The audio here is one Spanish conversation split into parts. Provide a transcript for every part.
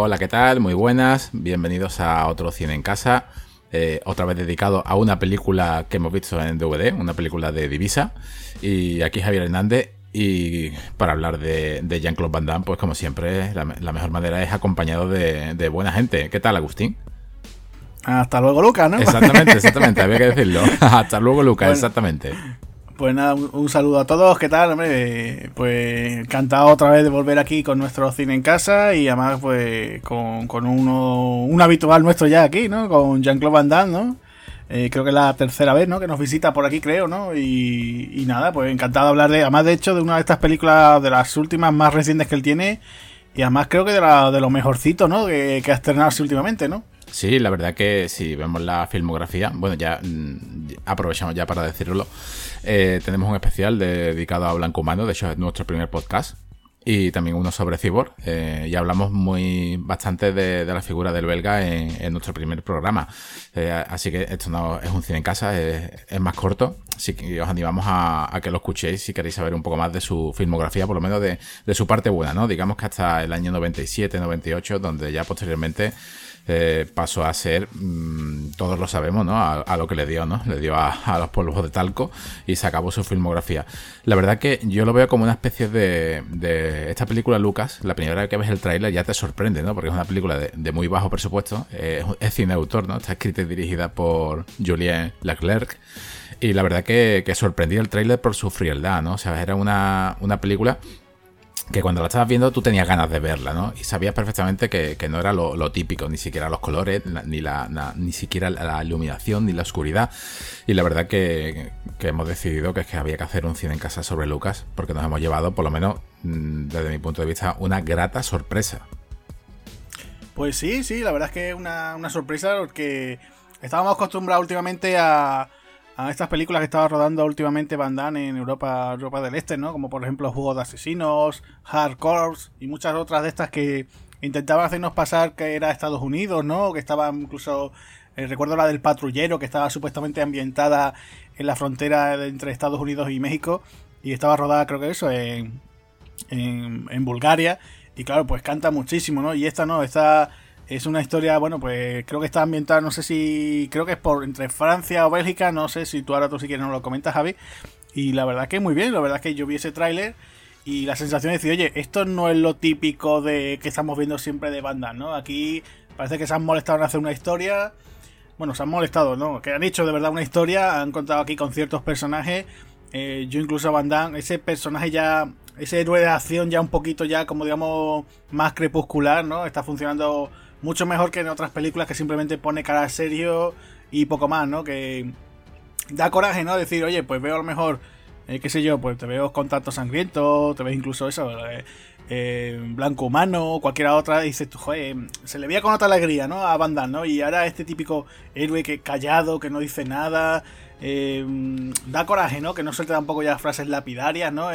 Hola, ¿qué tal? Muy buenas. Bienvenidos a otro Cine en Casa. Eh, otra vez dedicado a una película que hemos visto en DVD, una película de Divisa. Y aquí Javier Hernández. Y para hablar de, Jean-Claude Van Damme, pues como siempre, la, mejor manera es acompañado de, de, buena gente. ¿Qué tal, Agustín? Hasta luego, Lucas, ¿no? Exactamente, exactamente, había que decirlo. Hasta luego, Lucas, exactamente. Pues nada, un, saludo a todos, ¿qué tal? Hombre, pues encantado otra vez de volver aquí con nuestro cine en casa y además pues con, con uno, un habitual nuestro ya aquí, ¿no? Con Jean-Claude Van Damme, ¿no? Eh, creo que es la tercera vez, ¿no? Que nos visita por aquí, creo, ¿no? Y, y, nada, pues encantado de hablar de, además de hecho, de una de estas películas de las últimas más recientes que él tiene y además creo que de, la, de lo mejorcito, ¿no? Que, que ha estrenado últimamente, ¿no? Sí, la verdad que si vemos la filmografía, bueno, ya mm, aprovechamos ya para decirlo. Eh, tenemos un especial dedicado a Blanco Humano, de hecho es nuestro primer podcast. Y también uno sobre Cyborg. Eh, y hablamos muy bastante de, la figura del belga en, nuestro primer programa. Eh, así que esto no es un cine en casa, es, más corto. Así que os animamos a, que lo escuchéis si queréis saber un poco más de su filmografía, por lo menos de, su parte buena, ¿no? Digamos que hasta el año 97, 98, donde ya posteriormente eh, pasó a ser, mm, todos lo sabemos, ¿no? A, lo que le dio, ¿no? Le dio a, los polvos de talco y se acabó su filmografía. La verdad que yo lo veo como una especie de, de esta película, Lucas, la primera vez que ves el tráiler ya te sorprende, ¿no? Porque es una película de, muy bajo presupuesto, es cine autor, ¿no? Está escrita y dirigida por Julien Leclerc. Y la verdad que, que el tráiler por su frialdad, ¿no? O sea, era una, una película que cuando la estabas viendo tú tenías ganas de verla, ¿no? Y sabías perfectamente que, no era lo, típico, ni siquiera los colores, ni, la, ni siquiera la iluminación, ni la oscuridad. Y la verdad que, hemos decidido que es que había que hacer un cine en casa sobre Lucas, porque nos hemos llevado, por lo menos mm, desde mi punto de vista, una grata sorpresa. Pues sí, sí, la verdad es que es una, una sorpresa porque estábamos acostumbrados últimamente a a estas películas que estaba rodando últimamente Van Damme en Europa, Europa del Este, ¿no? Como por ejemplo Juego de Asesinos, Hard Corps y muchas otras de estas que intentaban hacernos pasar que era Estados Unidos, ¿no? Que estaba incluso, eh, recuerdo la del patrullero, que estaba supuestamente ambientada en la frontera entre Estados Unidos y México y estaba rodada, creo que eso, en, en, en Bulgaria. Y claro, pues canta muchísimo, ¿no? Y esta no, esta es una historia, bueno, pues creo que está ambientada, no sé si, creo que es por entre Francia o Bélgica, no sé si tú ahora tú si quieres no lo comentas, Javi. Y la verdad que muy bien, la verdad es que yo vi ese tráiler y la sensación de decir, oye, esto no es lo típico de que estamos viendo siempre de bandas, ¿no? Aquí parece que se han molestado en hacer una historia. Bueno, se han molestado, ¿no? Que han hecho de verdad una historia, han contado aquí con ciertos personajes. Eh, yo incluso Van Damme, ese personaje ya, ese héroe de acción ya un poquito ya como digamos más crepuscular, ¿no? Está funcionando mucho mejor que en otras películas que simplemente pone cara serio y poco más, ¿no? Que da coraje, ¿no? Decir, oye, pues veo a lo mejor, eh, qué sé yo, pues te veo con tanto sangriento, te ves incluso eso, eh, eh, blanco humano, cualquiera otra, y dices tú, joder, se le veía con otra alegría, ¿no? A Van ¿no? Y ahora este típico héroe que callado, que no dice nada, da coraje, ¿no? Que no suelte tampoco ya frases lapidarias, ¿no?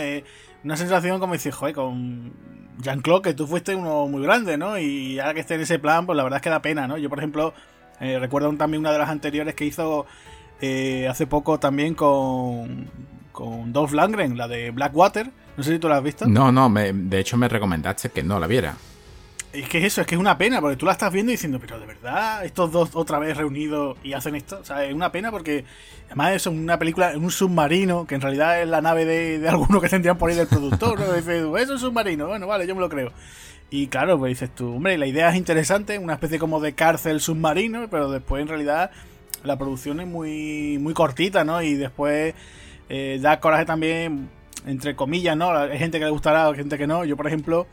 una sensación como dices, joder, con Jean-Claude, que tú fuiste uno muy grande, ¿no? Y ahora que esté en ese plan, pues la verdad es que da pena, ¿no? Yo, por ejemplo, eh, recuerdo también una de las anteriores que hizo eh, hace poco también con, con Dolph Langren, la de Blackwater. No sé si tú la has visto. No, no, de hecho me recomendaste que no la viera. Es que eso, es que es una pena, porque tú la estás viendo y diciendo, pero de verdad, estos dos otra vez reunidos y hacen esto. O sea, es una pena porque además es una película en un submarino, que en realidad es la nave de, de alguno que tendrían por ahí del productor, ¿no? Dices, es un submarino, bueno, vale, yo me lo creo. Y claro, pues dices tú, hombre, la idea es interesante, una especie como de cárcel submarino, pero después en realidad la producción es muy, muy cortita, ¿no? Y después eh, da coraje también, entre comillas, ¿no? Hay gente que le gustará, hay gente que no. Yo, por ejemplo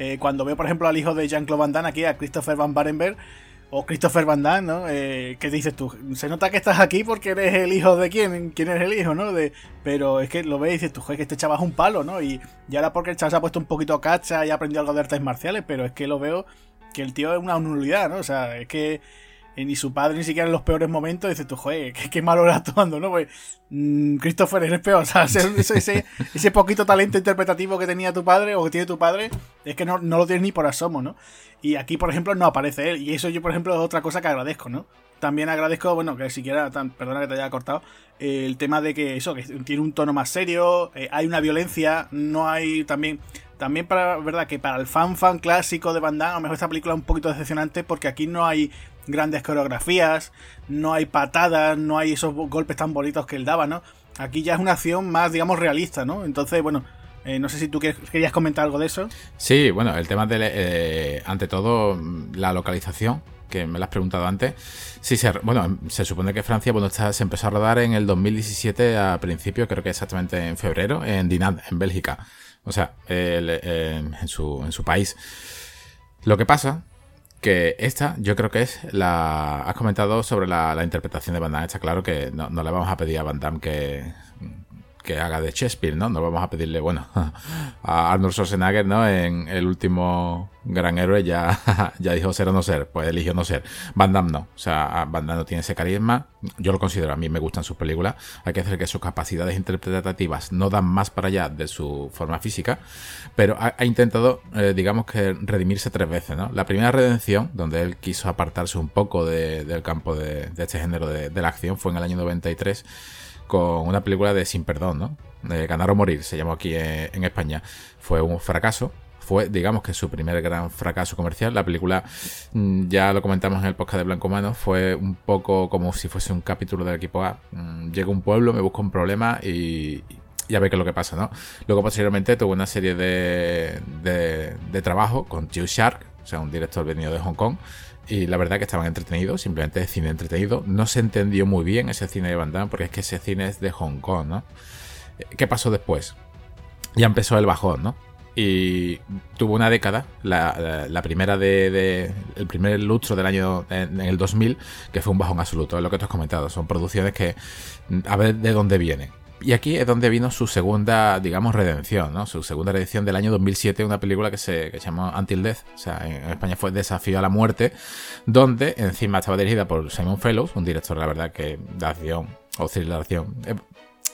eh, cuando veo, por ejemplo, al hijo de Jean-Claude Van Damme aquí, a Christopher Van Barenberg, o Christopher Van Damme, ¿no? Eh, ¿Qué dices tú? Se nota que estás aquí porque eres el hijo de quién, quién eres el hijo, ¿no? Pero es que lo ves y dices tú, joder, que este chaval es un palo, ¿no? Y, y ahora porque el chaval se ha puesto un poquito cacha y ha aprendido algo de artes marciales, pero es que lo veo que el tío es una nulidad, ¿no? O sea, es que ni su padre ni siquiera en los peores momentos dice tú, joder, qué, malo era actuando, ¿no? Pues mmm, Christopher eres peor, o sea, ese, ese, poquito talento interpretativo que tenía tu padre o que tiene tu padre, es que no, no lo tienes ni por asomo, ¿no? Y aquí, por ejemplo, no aparece él, y eso yo, por ejemplo, es otra cosa que agradezco, ¿no? También agradezco, bueno, que siquiera, perdona que te haya cortado, el tema de que eso, que tiene un tono más serio, eh, hay una violencia, no hay también también para, verdad, que para el fan fan clásico de Van Damme, a lo mejor esta película es un poquito decepcionante porque aquí no hay grandes coreografías, no hay patadas, no hay esos golpes tan bonitos que él daba, ¿no? Aquí ya es una acción más, digamos, realista, ¿no? Entonces, bueno, eh, no sé si tú querías comentar algo de eso. Sí, bueno, el tema de, eh, ante todo, la localización, que me lo has preguntado antes. Sí, se, bueno, se supone que Francia, bueno, está, se empezó a rodar en el 2017 a principio, creo que exactamente en febrero, en Dinant, en Bélgica. O sea, en, su, en su país. Lo que pasa que esta yo creo que es la... Has comentado sobre la, interpretación de Van Damme. Está claro que no, no, le vamos a pedir a Van Damme que, que haga de Shakespeare, ¿no? No vamos a pedirle, bueno, a Arnold Schwarzenegger, ¿no? En el último gran héroe ya, ya dijo ser o no ser, pues eligió no ser. Van Damme no, o sea, Van Damme no tiene ese carisma, yo lo considero, a mí me gustan sus películas, hay que decir que sus capacidades interpretativas no dan más para allá de su forma física, pero ha, intentado, eh, digamos que, redimirse tres veces, ¿no? La primera redención, donde él quiso apartarse un poco del campo de, este género de, de la acción, fue en el año 93 con una película de Sin Perdón, ¿no? Ganar o Morir, se llamó aquí en, España. Fue un fracaso, fue, digamos que su primer gran fracaso comercial. La película, mm, ya lo comentamos en el podcast de Blanco Mano, fue un poco como si fuese un capítulo del equipo A. Mm, llega un pueblo, me busca un problema y, ya ve qué es lo que pasa, ¿no? Luego, posteriormente, tuvo una serie de, de, de trabajo con Joe Shark, o sea, un director venido de Hong Kong, y la verdad que estaban entretenidos, simplemente cine entretenido. No se entendió muy bien ese cine de Van porque es que ese cine es de Hong Kong, ¿no? ¿Qué pasó después? Ya empezó el bajón, ¿no? Y tuvo una década, la, primera de, el primer lustro del año en, el 2000, que fue un bajón absoluto, es lo que te has comentado. Son producciones que a ver de dónde vienen. Y aquí es donde vino su segunda, digamos, redención, ¿no? Su segunda redención del año 2007, una película que se, que llamó Until Death, o sea, en España fue Desafío a la Muerte, donde encima estaba dirigida por Simon Fellows, un director, la verdad, que de acción o thriller acción eh,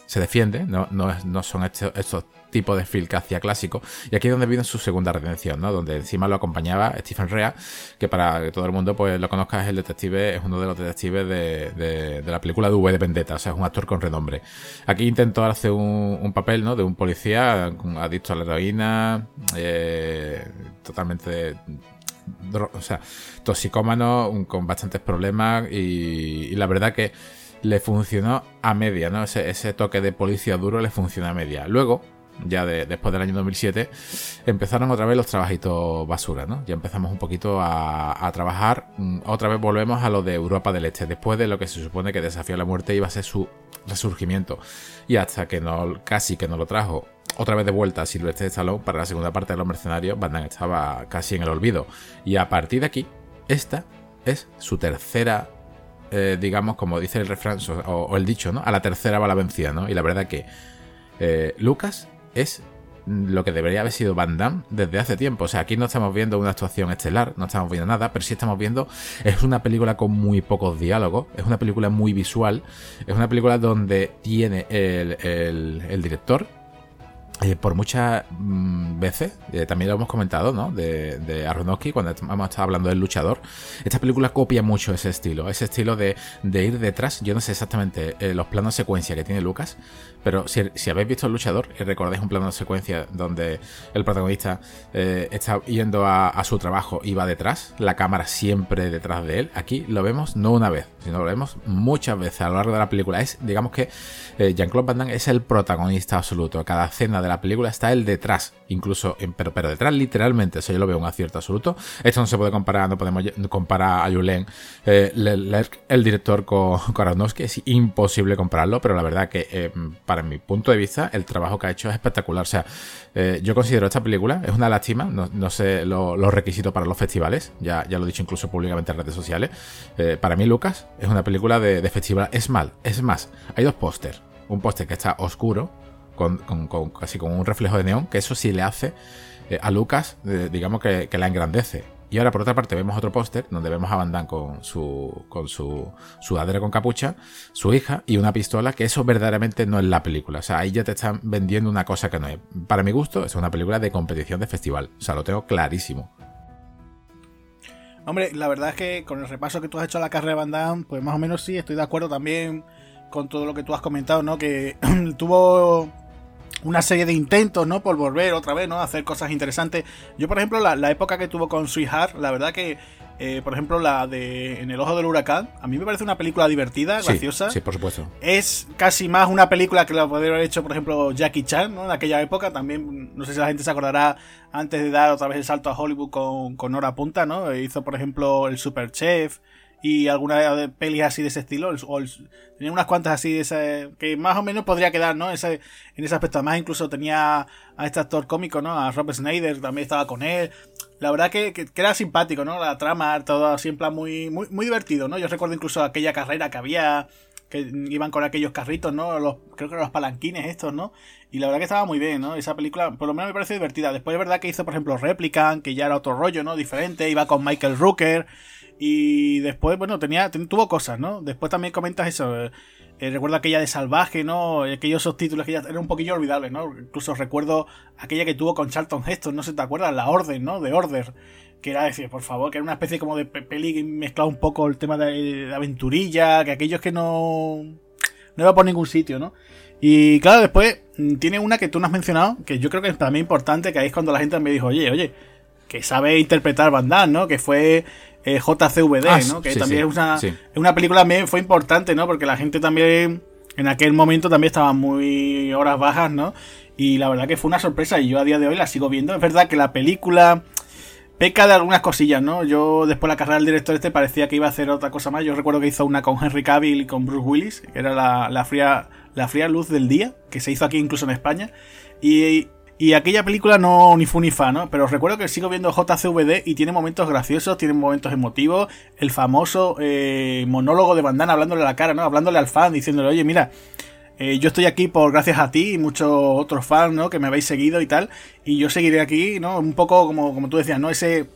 se defiende, no, no, no son estos tipo de film hacía clásico. Y aquí es donde viene su segunda redención, ¿no? Donde encima lo acompañaba Stephen Rea, que para que todo el mundo pues lo conozca es el detective, es uno de los detectives de, la película de V de Vendetta, o sea, es un actor con renombre. Aquí intentó hacer un, papel, ¿no? De un policía adicto a la heroína, eh, totalmente o sea, toxicómano, con bastantes problemas y, la verdad que le funcionó a media, ¿no? Ese, ese, toque de policía duro le funciona a media. Luego, ya después del año 2007, empezaron otra vez los trabajitos basura, ¿no? Ya empezamos un poquito a, trabajar, mm, otra vez volvemos a lo de Europa del Este, después de lo que se supone que Desafío a la Muerte iba a ser su resurgimiento. Y hasta que no, casi que no lo trajo otra vez de vuelta a Silvestre Stallone para la segunda parte de Los Mercenarios, Van estaba casi en el olvido. Y a partir de aquí, esta es su tercera eh, digamos, como dice el refrán o, el dicho, ¿no? A la tercera va la vencida, ¿no? Y la verdad que eh, Lucas es lo que debería haber sido Van Damme desde hace tiempo. O sea, aquí no estamos viendo una actuación estelar, no estamos viendo nada, pero sí estamos viendo. Es una película con muy pocos diálogos, es una película muy visual, es una película donde tiene el, el director, eh, por muchas mm, veces, eh, también lo hemos comentado, ¿no? De, de Aronofsky, cuando hemos estado hablando del luchador. Esta película copia mucho ese estilo, ese estilo de, ir detrás. Yo no sé exactamente eh, los planos de secuencia que tiene Lucas, pero si, habéis visto el luchador y recordáis un plano de secuencia donde el protagonista está yendo a, su trabajo y va detrás, la cámara siempre detrás de él, aquí lo vemos no una vez, sino lo vemos muchas veces a lo largo de la película. Es, digamos que Jean-Claude Van Damme es el protagonista absoluto. Cada escena de la película está el detrás, incluso, pero, pero detrás literalmente, eso yo lo veo un acierto absoluto. Esto no se puede comparar, no podemos comparar a Julen, eh, el director con, con es imposible compararlo, pero la verdad que eh, para mi punto de vista el trabajo que ha hecho es espectacular. O sea, eh, yo considero esta película, es una lástima, no, sé los requisitos para los festivales, ya, ya lo he dicho incluso públicamente en redes sociales. para mí Lucas es una película de, de festival, es mal, es más, hay dos pósters. Un póster que está oscuro, con, casi con un reflejo de neón, que eso sí le hace eh, a Lucas, digamos que, la engrandece. Y ahora por otra parte vemos otro póster donde vemos a Van Damme con su con su sudadera con capucha, su hija y una pistola, que eso verdaderamente no es la película. O sea, ahí ya te están vendiendo una cosa que no es. Para mi gusto, es una película de competición de festival. O sea, lo tengo clarísimo. Hombre, la verdad es que con el repaso que tú has hecho a la carrera de Van Damme, pues más o menos sí, estoy de acuerdo también con todo lo que tú has comentado, ¿no? Que tuvo una serie de intentos, ¿no? Por volver otra vez, ¿no? A hacer cosas interesantes. Yo, por ejemplo, la, época que tuvo con Sweetheart, la verdad que, eh, por ejemplo, la de En el ojo del huracán, a mí me parece una película divertida, graciosa. Sí, por supuesto. Es casi más una película que la podría haber hecho, por ejemplo, Jackie Chan, ¿no? En aquella época también, no sé si la gente se acordará antes de dar otra vez el salto a Hollywood con, con Hora Punta, ¿no? Hizo, por ejemplo, El Super Chef y alguna pelis así de ese estilo. tenía unas cuantas así de ese, que más o menos podría quedar, ¿no? Ese, en ese aspecto. Además, incluso tenía a este actor cómico, ¿no? A Rob Snyder, también estaba con él. La verdad que, que, era simpático, ¿no? La trama, todo así en plan muy, muy, muy divertido, ¿no? Yo recuerdo incluso aquella carrera que había, que iban con aquellos carritos, ¿no? Creo que eran los palanquines estos, ¿no? Y la verdad que estaba muy bien, ¿no? Esa película, por lo menos me parece divertida. Después es verdad que hizo, por ejemplo, Replicant, que ya era otro rollo, ¿no? Diferente, iba con Michael Rooker. Y después, bueno, tenía, tuvo cosas, ¿no? Después también comentas eso. Eh, eh, recuerdo aquella de Salvaje, ¿no? Aquellos subtítulos que ya eran un poquillo olvidables, ¿no? Incluso recuerdo aquella que tuvo con Charlton Heston, no sé si te acuerdas, La Orden, ¿no? De Order. Que era decir, por favor, que era una especie como de peli que un poco el tema de, aventurilla, que aquellos que no. No iba por ningún sitio, ¿no? Y claro, después mm, tiene una que tú no has mencionado, que yo creo que es para mí importante, que ahí es cuando la gente me dijo, oye, oye, que sabe interpretar Van Damme, ¿no? Que fue eh, JCVD, ah, ¿no? Que también es, una, una película también fue importante, ¿no? Porque la gente también en aquel momento también estaba muy horas bajas, ¿no? Y la verdad que fue una sorpresa y yo a día de hoy la sigo viendo. Es verdad que la película peca de algunas cosillas, ¿no? Yo después de la carrera del director este parecía que iba a hacer otra cosa más. Yo recuerdo que hizo una con Henry Cavill y con Bruce Willis, que era la, la fría, la fría luz del día, que se hizo aquí incluso en España. Y y aquella película no ni fu ni fa, ¿no? Pero recuerdo que sigo viendo JCVD y tiene momentos graciosos, tiene momentos emotivos. El famoso eh, monólogo de Bandana hablándole a la cara, ¿no? Hablándole al fan, diciéndole, oye, mira, eh, yo estoy aquí por gracias a ti y muchos otros fans, ¿no? Que me habéis seguido y tal. Y yo seguiré aquí, ¿no? Un poco como, como tú decías, ¿no? Ese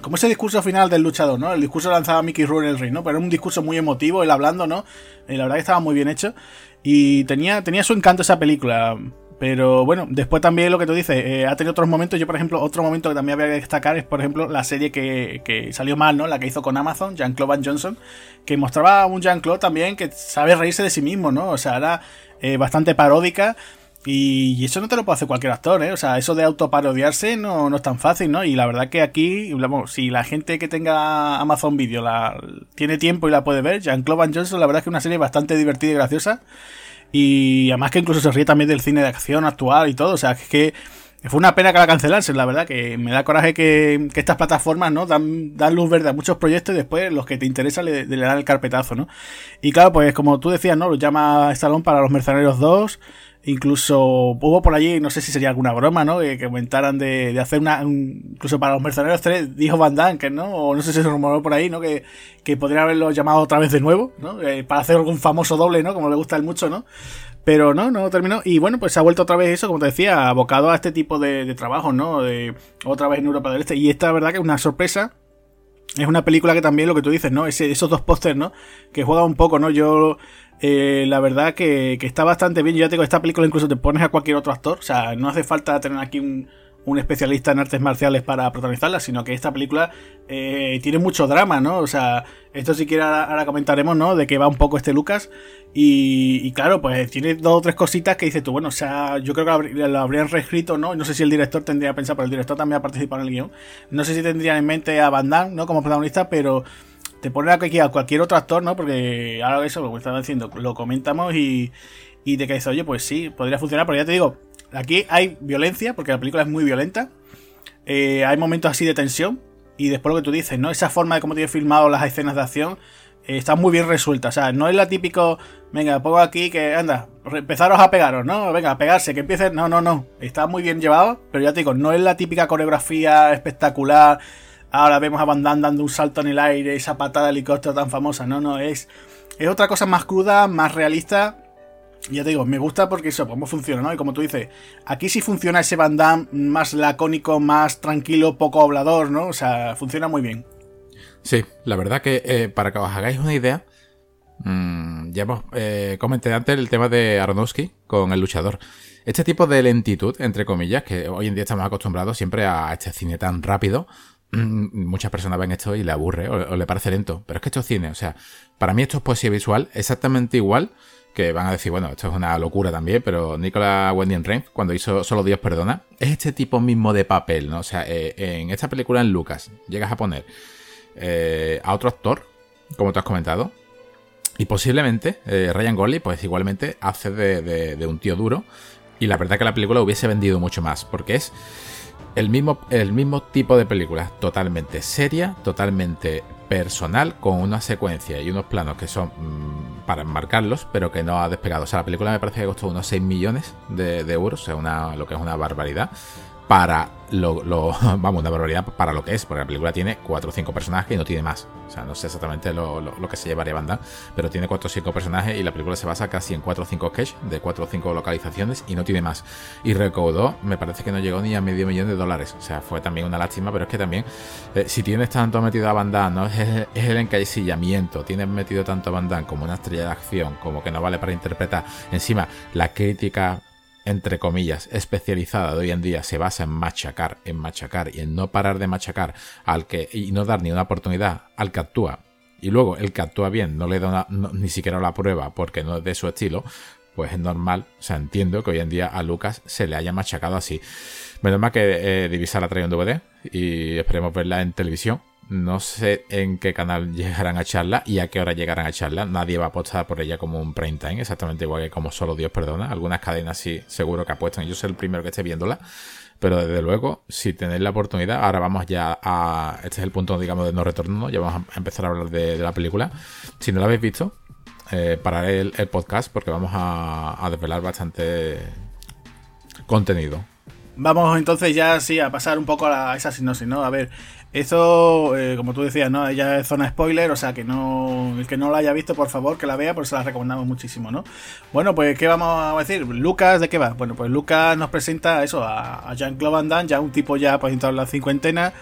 como ese discurso final del luchador, ¿no? El discurso lanzado a Mickey Rourke en el ring, ¿no? Pero era un discurso muy emotivo, él hablando, ¿no? Y la verdad que estaba muy bien hecho. Y tenía, tenía su encanto esa película. Pero bueno, después también lo que tú dices, eh, ha tenido otros momentos. Yo, por ejemplo, otro momento que también había que destacar es, por ejemplo, la serie que, salió mal, ¿no? La que hizo con Amazon, Jean-Claude Van Johnson, que mostraba a un Jean-Claude también que sabe reírse de sí mismo, ¿no? O sea, era eh, bastante paródica. Y, eso no te lo puede hacer cualquier actor, ¿eh? O sea, eso de autoparodiarse no, no es tan fácil, ¿no? Y la verdad que aquí, si la gente que tenga Amazon Video la, tiene tiempo y la puede ver, Jean-Claude Van Johnson, la verdad es que es una serie bastante divertida y graciosa. Y además que incluso se ríe también del cine de acción actual y todo. O sea, es que fue una pena que la cancelarse, la verdad, que me da coraje que, estas plataformas, ¿no? Dan, dan, luz verde a muchos proyectos y después los que te interesan le, le, dan el carpetazo, ¿no? Y claro, pues como tú decías, ¿no? Lo llama Stallone para los Mercenarios 2. Incluso hubo por allí, no sé si sería alguna broma, ¿no? Que, comentaran de, de, hacer una. incluso para los Mercenarios 3, dijo Van Damme, que no, o no sé si se rumoró por ahí, ¿no? Que, que podría haberlo llamado otra vez de nuevo, ¿no? Eh, para hacer algún famoso doble, ¿no? Como le gusta él mucho, ¿no? Pero no, no terminó. Y bueno, pues se ha vuelto otra vez eso, como te decía, abocado a este tipo de, de trabajo, ¿no? De otra vez en Europa del Este. Y esta, verdad, que es una sorpresa. Es una película que también lo que tú dices, ¿no? Ese, esos dos pósters, ¿no? Que juega un poco, ¿no? Yo eh, la verdad que, está bastante bien. Yo ya tengo esta película, incluso te pones a cualquier otro actor. O sea, no hace falta tener aquí un, especialista en artes marciales para protagonizarla, sino que esta película eh, tiene mucho drama, ¿no? O sea, esto si ahora, comentaremos, ¿no? De que va un poco este Lucas. Y, claro, pues tiene dos o tres cositas que dices tú, bueno, o sea, yo creo que lo habrían reescrito, ¿no? No sé si el director tendría pensado, pero el director también ha participado en el guion. No sé si tendrían en mente a Van Damme, ¿no? Como protagonista, pero te ponen aquí a cualquier otro actor, ¿no? Porque ahora eso, lo que estaba diciendo, lo comentamos y, y te caes, oye, pues sí, podría funcionar, pero ya te digo, aquí hay violencia, porque la película es muy violenta, eh, hay momentos así de tensión, y después lo que tú dices, ¿no? Esa forma de cómo tiene filmado las escenas de acción eh, está muy bien resuelta, o sea, no es la típico, venga, pongo aquí que, anda, empezaros a pegaros, ¿no? Venga, a pegarse, que empiecen, no, no, no, está muy bien llevado, pero ya te digo, no es la típica coreografía espectacular ahora vemos a Van Damme dando un salto en el aire, esa patada de helicóptero tan famosa. No, no, es, es otra cosa más cruda, más realista. Ya te digo, me gusta porque eso, cómo funciona, ¿no? Y como tú dices, aquí sí funciona ese Van Damme más lacónico, más tranquilo, poco hablador, ¿no? O sea, funciona muy bien. Sí, la verdad que eh, para que os hagáis una idea, mmm, ya hemos eh, comenté antes el tema de Aronofsky con el luchador. Este tipo de lentitud, entre comillas, que hoy en día estamos acostumbrados siempre a este cine tan rápido, muchas personas ven esto y le aburre o, le parece lento. Pero es que esto es cine, o sea, para mí esto es poesía visual exactamente igual que van a decir, bueno, esto es una locura también, pero Nicolas Wending Refn, cuando hizo Solo Dios Perdona, es este tipo mismo de papel, ¿no? O sea, eh, en esta película en Lucas llegas a poner eh, a otro actor, como tú has comentado, y posiblemente eh, Ryan Gosling, pues igualmente hace de, de, un tío duro, y la verdad que la película hubiese vendido mucho más, porque es el mismo, el mismo tipo de película, totalmente seria, totalmente personal con una secuencia y unos planos que son mm, para enmarcarlos, pero que no ha despegado. O sea, la película me parece que costó unos 6 millones de, euros, o sea, una, lo que es una barbaridad para lo, vamos, una barbaridad para lo que es, porque la película tiene 4 o 5 personajes y no tiene más. O sea, no sé exactamente lo, que se llevaría banda, pero tiene 4 o 5 personajes y la película se basa casi en 4 o 5 sketches de 4 o 5 localizaciones y no tiene más. Y recaudó, me parece que no llegó ni a medio millón de dólares. O sea, fue también una lástima, pero es que también, eh, si tienes tanto metido a Van ¿no? Es, el encasillamiento, tienes metido tanto a Van como una estrella de acción, como que no vale para interpretar. Encima, la crítica entre comillas, especializada de hoy en día se basa en machacar, en machacar y en no parar de machacar al que y no dar ni una oportunidad al que actúa. Y luego el que actúa bien no le da ni siquiera la prueba porque no es de su estilo, pues es normal, o sea, entiendo que hoy en día a Lucas se le haya machacado así. Menos mal que eh, Divisa la trae en DVD y esperemos verla en televisión no sé en qué canal llegarán a echarla y a qué hora llegarán a echarla. Nadie va a apostar por ella como un prime time, exactamente igual que como solo Dios perdona. Algunas cadenas sí, seguro que apuestan. Yo soy el primero que esté viéndola. Pero desde luego, si tenéis la oportunidad, ahora vamos ya a. Este es el punto, digamos, de no retorno. Ya vamos a empezar a hablar de, la película. Si no la habéis visto, eh, pararé el, podcast porque vamos a, a desvelar bastante contenido. Vamos entonces ya sí a pasar un poco a, esa sinopsis, ¿no? A ver, eso, eh, como tú decías, ¿no? Ya es zona spoiler, o sea que no. El que no la haya visto, por favor, que la vea, porque se la recomendamos muchísimo, ¿no? Bueno, pues, ¿qué vamos a decir? Lucas, ¿de qué va? Bueno, pues Lucas nos presenta eso, a, Jean-Claude Van Damme, ya un tipo ya pues en la cincuentena.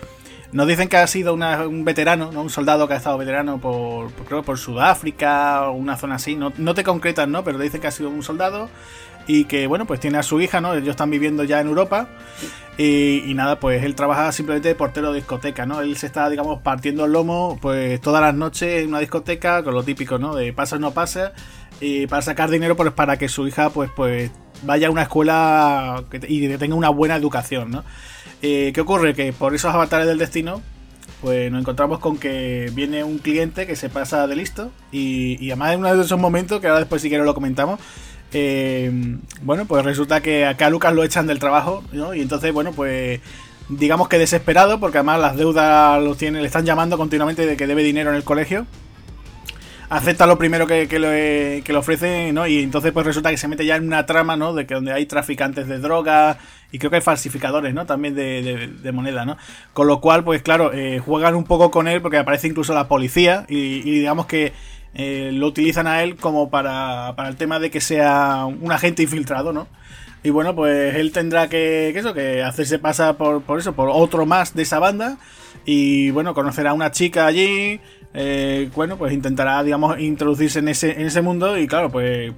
Nos dicen que ha sido un veterano, ¿no? Un soldado que ha estado veterano por, creo, por Sudáfrica o una zona así. No, no te concretan, ¿no? Pero dicen que ha sido un soldado y que bueno, pues tiene a su hija, ¿no? Ellos están viviendo ya en Europa y, nada, pues él trabaja simplemente de portero de discoteca, ¿no? Él se está, digamos, partiendo el lomo pues todas las noches en una discoteca con lo típico, ¿no? De pasa o no pasa para sacar dinero pues para que su hija pues pues vaya a una escuela y tenga una buena educación, ¿no? Eh, ¿Qué ocurre? Que por esos avatares del destino pues nos encontramos con que viene un cliente que se pasa de listo y, y además en uno de esos momentos, que ahora después si quiero lo comentamos, eh, bueno, pues resulta que acá a Lucas lo echan del trabajo, ¿no? Y entonces, bueno, pues digamos que desesperado, porque además las deudas los tiene, le están llamando continuamente de que debe dinero en el colegio. Acepta lo primero que, le, que le ofrece, ¿no? Y entonces pues resulta que se mete ya en una trama, ¿no? De que donde hay traficantes de drogas y creo que hay falsificadores, ¿no? También de, moneda, ¿no? Con lo cual, pues claro, eh, juegan un poco con él porque aparece incluso la policía y digamos que eh, lo utilizan a él como para, para el tema de que sea un agente infiltrado, ¿no? Y bueno, pues él tendrá que, eso, que hacerse pasar por, por eso, por otro más de esa banda. Y bueno, conocerá a una chica allí. Eh, bueno, pues intentará, digamos, introducirse en ese, en ese mundo. Y claro, pues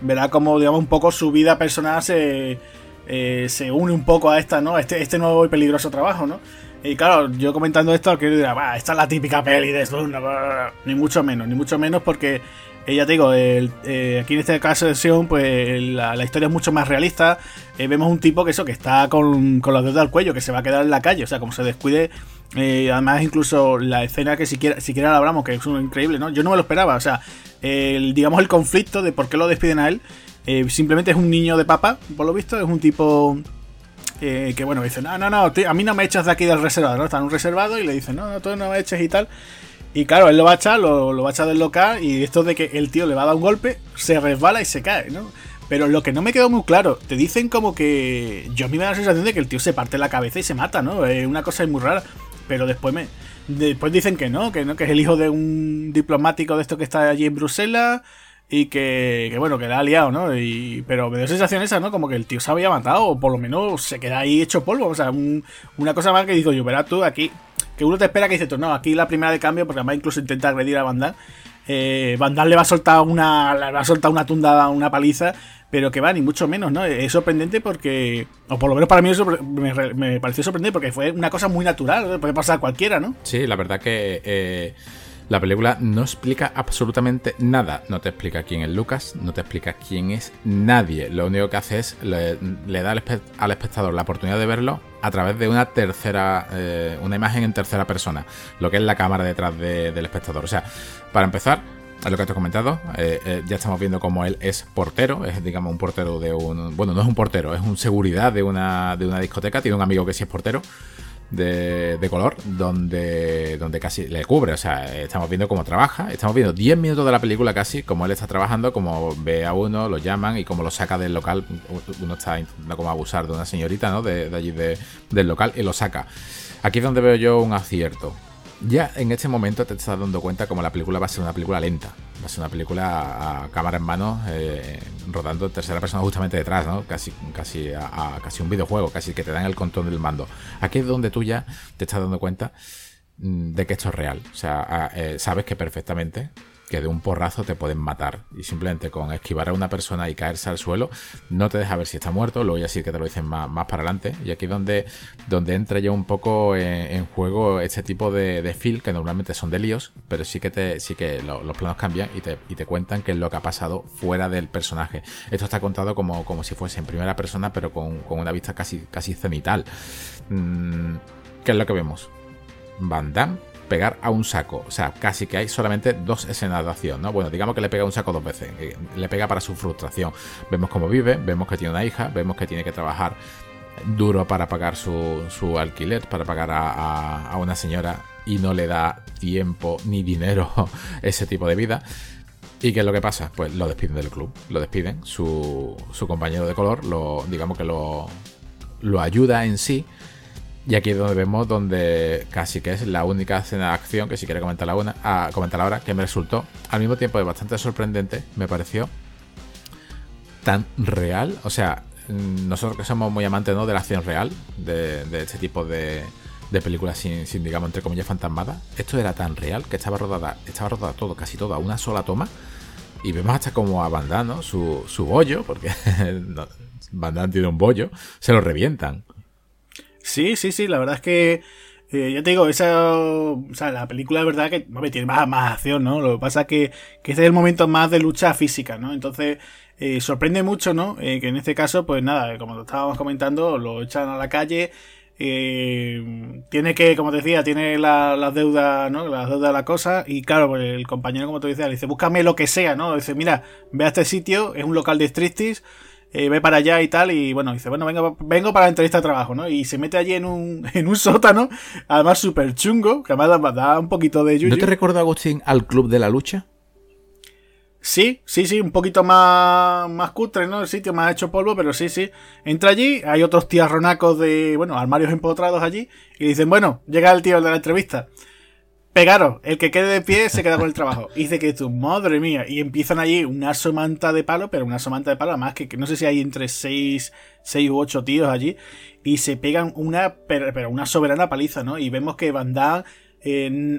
verá como, digamos, un poco su vida personal se, eh, se une un poco a esta, ¿no? Este, este nuevo y peligroso trabajo, ¿no? Y claro, yo comentando esto, quiero decir, esta es la típica peli de esto, ni mucho menos, ni mucho menos porque, eh, ya te digo, eh, aquí en este caso de Sion, pues la, historia es mucho más realista. Eh, vemos un tipo que eso, que está con, con los dedos al cuello, que se va a quedar en la calle, o sea, como se descuide. además, incluso la escena que siquiera, siquiera la hablamos, que es increíble, ¿no? Yo no me lo esperaba, o sea, digamos el conflicto de por qué lo despiden a él. simplemente es un niño de papa, por lo visto, es un tipo que bueno, dice, no, no, no, a mí no me echas de aquí del reservado, ¿no? Está en un reservado y le dice, no, no, tú no me eches y tal. Y claro, él lo va a echar, lo, va a echar del local y esto de que el tío le va a dar un golpe, se resbala y se cae, ¿no? Pero lo que no me quedó muy claro, te dicen como que. Yo a mí me da la sensación de que el tío se parte la cabeza y se mata, ¿no? Es una cosa muy rara. Pero después me. Después dicen que no, que no, que es el hijo de un diplomático de esto que está allí en Bruselas y que, bueno, que la ha liado, ¿no? Y, pero me dio sensación esa, ¿no? Como que el tío se había matado, o por lo menos se queda ahí hecho polvo. O sea, una cosa más que digo yo, verás tú aquí, que uno te espera que dice tú, no, aquí la primera de cambio, porque además incluso intenta agredir a Bandal. Eh, Bandal le va a soltar una, le va a soltar una tunda, una paliza, pero que va, ni mucho menos, ¿no? Es sorprendente porque, o por lo menos para mí eso me, pareció sorprendente porque fue una cosa muy natural, puede pasar cualquiera, ¿no? Sí, la verdad que... Eh La película no explica absolutamente nada. No te explica quién es Lucas, no te explica quién es nadie. Lo único que hace es le, da al, espectador la oportunidad de verlo a través de una tercera, eh, una imagen en tercera persona, lo que es la cámara detrás del espectador. O sea, para empezar, es lo que te he comentado, eh, eh, ya estamos viendo cómo él es portero, es digamos un portero de un, bueno, no es un portero, es un seguridad de una, de una discoteca, tiene un amigo que sí es portero de, color donde, donde casi le cubre. O sea, estamos viendo cómo trabaja. Estamos viendo 10 minutos de la película casi, como él está trabajando, como ve a uno, lo llaman y como lo saca del local. Uno está intentando como abusar de una señorita, ¿no? De, allí del local y lo saca. Aquí es donde veo yo un acierto ya en este momento te estás dando cuenta como la película va a ser una película lenta. Va a ser una película a cámara en mano, eh, rodando tercera persona justamente detrás, ¿no? Casi, casi, a, casi un videojuego, casi que te dan el control del mando. Aquí es donde tú ya te estás dando cuenta mm, de que esto es real. O sea, eh, sabes que perfectamente que de un porrazo te pueden matar. Y simplemente con esquivar a una persona y caerse al suelo, no te deja ver si está muerto, luego ya sí que te lo dicen más, para adelante. Y aquí es donde, donde entra ya un poco en, juego este tipo de, feel, que normalmente son de líos, pero sí que te, sí que los planos cambian y te, y te cuentan qué es lo que ha pasado fuera del personaje. Esto está contado como, como si fuese en primera persona, pero con, una vista casi, casi cenital. Mm, ¿Qué es lo que vemos? Van Damme pegar a un saco. O sea, casi que hay solamente dos escenas de acción, ¿no? Bueno, digamos que le pega un saco dos veces. Le pega para su frustración. Vemos cómo vive, vemos que tiene una hija, vemos que tiene que trabajar duro para pagar su, alquiler, para pagar a, una señora y no le da tiempo ni dinero ese tipo de vida. ¿Y qué es lo que pasa? Pues lo despiden del club, lo despiden. Su, su compañero de color, lo, digamos que lo, lo ayuda en sí, y aquí es donde vemos donde casi que es la única escena de acción que si quiere comentar la una, a comentar ahora, que me resultó al mismo tiempo bastante sorprendente, me pareció tan real. O sea, mm, nosotros que somos muy amantes ¿no? de la acción real, de, este tipo de, de películas sin, digamos, entre comillas, fantasmadas, esto era tan real que estaba rodada, estaba rodada todo, casi todo a una sola toma. Y vemos hasta como a Van su, su bollo, porque Van tiene un bollo, se lo revientan. Sí, sí, sí, la verdad es que eh, ya te digo, esa, o sea, la película de verdad que tiene más, más acción, ¿no? Lo que pasa es que, que este es el momento más de lucha física, ¿no? Entonces, eh, sorprende mucho, ¿no? Eh, que en este caso, pues nada, como lo estábamos comentando, lo echan a la calle, tiene que, como te decía, tiene las la deudas, ¿no? Las deudas de la cosa. Y claro, pues el compañero, como te decía, le dice, búscame lo que sea, ¿no? Dice, mira, ve a este sitio, es un local de striptease eh, ve para allá y tal, y bueno, dice, bueno, vengo, vengo para la entrevista de trabajo, ¿no? Y se mete allí en un, en un sótano, además súper chungo, que además da, un poquito de yuyu. ¿No te recuerda, Agustín, al Club de la Lucha? Sí, sí, sí, un poquito más, más cutre, ¿no? El sitio más hecho polvo, pero sí, sí. Entra allí, hay otros tierronacos de, bueno, armarios empotrados allí, y dicen, bueno, llega el tío de la entrevista pegaros, el que quede de pie se queda con el trabajo. Y dice que tu madre mía. Y empiezan allí una somanta de palo, pero una somanta de palo, además que, no sé si hay entre seis, seis u ocho tíos allí. Y se pegan una, pero, una soberana paliza, ¿no? Y vemos que Van Damme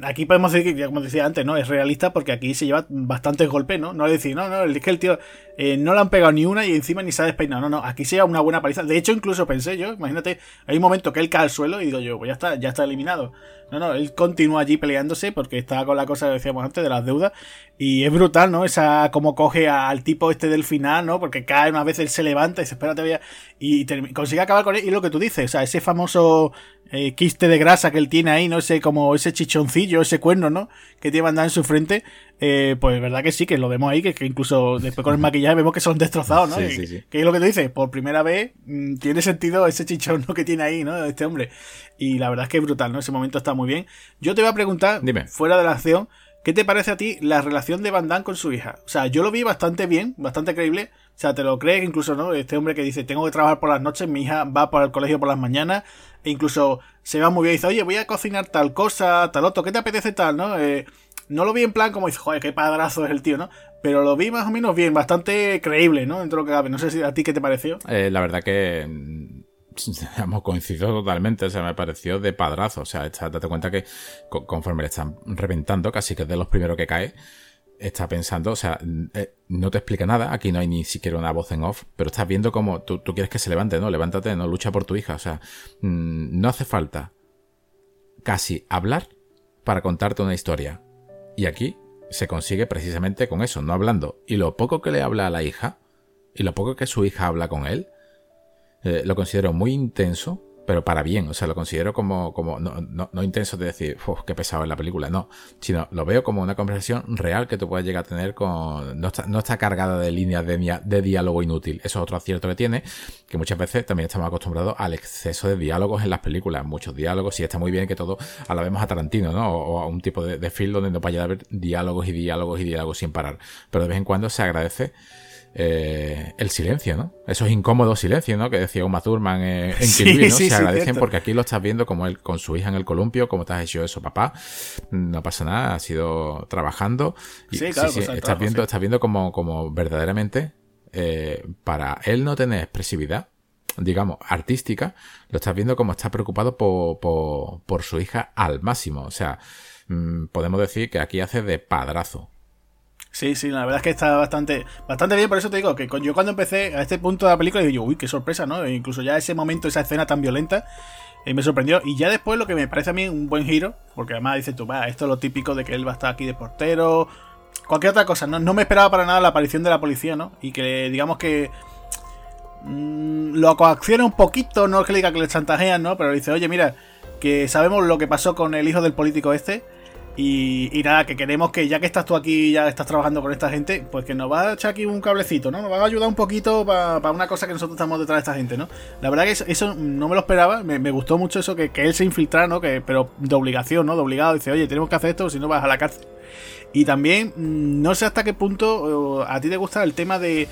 aquí podemos decir que, como decía antes, ¿no? Es realista porque aquí se lleva bastantes golpes, ¿no? No es decir, no, no, es que el tío eh, no le han pegado ni una y encima ni se ha despeinado. No, no, aquí se lleva una buena paliza. De hecho, incluso pensé yo, imagínate, hay un momento que él cae al suelo y digo yo, pues ya está, ya está eliminado. No, no, él continúa allí peleándose porque está con la cosa que decíamos antes de las deudas. Y es brutal, ¿no? Esa, como coge al tipo este del final, ¿no? Porque cae una vez él se levanta y se espera, te y consigue acabar con él. Y lo que tú dices, o sea, ese famoso eh, quiste de grasa que él tiene ahí, ¿no? Ese, como ese chichoncillo, ese cuerno, ¿no? Que tiene andar en su frente. Eh, pues verdad que sí, que lo vemos ahí, que, incluso después con el maquillaje vemos que son destrozados, ¿no? Sí, sí, sí. Que es lo que tú dices, por primera vez mm, tiene sentido ese chichón que tiene ahí, ¿no? Este hombre. Y la verdad es que es brutal, ¿no? Ese momento está muy bien. Yo te voy a preguntar, fuera de la acción, ¿qué te parece a ti la relación de Van Damme con su hija? O sea, yo lo vi bastante bien, bastante creíble. O sea, te lo crees, incluso, ¿no? Este hombre que dice, tengo que trabajar por las noches, mi hija va para el colegio por las mañanas, e incluso se va muy bien y dice, oye, voy a cocinar tal cosa, tal otro, ¿qué te apetece tal, no? Eh, no lo vi en plan como dice, joder, qué padrazo es el tío, ¿no? Pero lo vi más o menos bien, bastante creíble, ¿no? Dentro de lo que cabe. No sé si a ti qué te pareció. Eh, la verdad que hemos coincidido totalmente, o sea, me pareció de padrazo, o sea, date cuenta que conforme le están reventando, casi que es de los primeros que cae, está pensando, o sea, eh, no te explica nada, aquí no hay ni siquiera una voz en off, pero estás viendo como tú, quieres que se levante, ¿no? Levántate, no lucha por tu hija, o sea, mm, no hace falta casi hablar para contarte una historia. Y aquí se consigue precisamente con eso, no hablando. Y lo poco que le habla a la hija, y lo poco que su hija habla con él, eh, lo considero muy intenso pero para bien, o sea, lo considero como, como no, no, no intenso de decir, uff, qué pesado es la película, no, sino lo veo como una conversación real que tú puedes llegar a tener con... No está, no está cargada de líneas de, de diálogo inútil, eso es otro acierto que tiene, que muchas veces también estamos acostumbrados al exceso de diálogos en las películas, muchos diálogos, y está muy bien que todo alabemos a Tarantino, ¿no? O, a un tipo de, de film donde no vaya a haber diálogos y diálogos y diálogos sin parar, pero de vez en cuando se agradece eh, el silencio, ¿no? Esos incómodos silencios, ¿no? Que decía Uma Thurman en, en ¿no? Se agradecen porque aquí lo estás viendo como él con su hija en el columpio, como te has hecho eso, papá. No pasa nada, ha sido trabajando. Y, sí, claro, estás, viendo, estás viendo como, como verdaderamente eh, para él no tener expresividad, digamos, artística, lo estás viendo como está preocupado por, por, su hija al máximo. O sea, mm, podemos decir que aquí hace de padrazo. Sí, sí, la verdad es que está bastante, bastante bien, por eso te digo que yo cuando empecé a este punto de la película, digo, uy, qué sorpresa, ¿no? E incluso ya ese momento, esa escena tan violenta, eh, me sorprendió. Y ya después lo que me parece a mí un buen giro, porque además dices tú, va, esto es lo típico de que él va a estar aquí de portero, cualquier otra cosa, no, no me esperaba para nada la aparición de la policía, ¿no? Y que digamos que mmm, lo coacciona un poquito, no es que le diga que le chantajean, ¿no? Pero dice, oye, mira, que sabemos lo que pasó con el hijo del político este y, nada, que queremos que ya que estás tú aquí, ya estás trabajando con esta gente, pues que nos va a echar aquí un cablecito, ¿no? Nos va a ayudar un poquito para una cosa que nosotros estamos detrás de esta gente, ¿no? La verdad que eso, no me lo esperaba, me, gustó mucho eso, que, él se infiltrara, ¿no? Que, pero de obligación, ¿no? De obligado, dice, oye, tenemos que hacer esto, si no vas a la cárcel. Y también, mm, no sé hasta qué punto a ti te gusta el tema de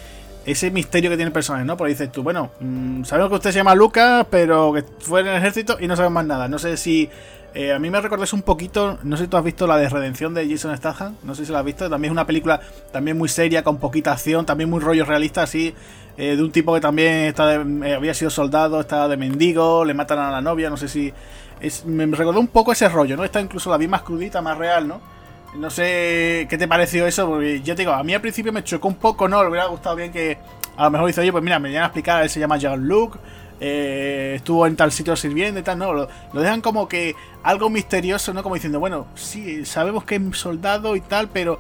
ese misterio que tiene el personaje, ¿no? Porque dices tú, bueno, mm, sabemos que usted se llama Lucas, pero que fue en el ejército y no sabemos más nada. No sé si eh, a mí me recordáis un poquito, no sé si tú has visto la de Redención de Jason Statham, no sé si la has visto, también es una película también muy seria, con poquita acción, también muy rollo realista, así, eh, de un tipo que también está eh, había sido soldado, está de mendigo, le matan a la novia, no sé si... Es, me recordó un poco ese rollo, ¿no? Está incluso la vi más crudita, más real, ¿no? No sé qué te pareció eso, porque yo te digo, a mí al principio me chocó un poco, ¿no? Le hubiera gustado bien que a lo mejor dice, oye, pues mira, me vienen a explicar, él se llama Jean-Luc, eh, estuvo en tal sitio sirviendo y tal, no, lo, dejan como que algo misterioso, ¿no? Como diciendo, bueno, sí, sabemos que es soldado y tal, pero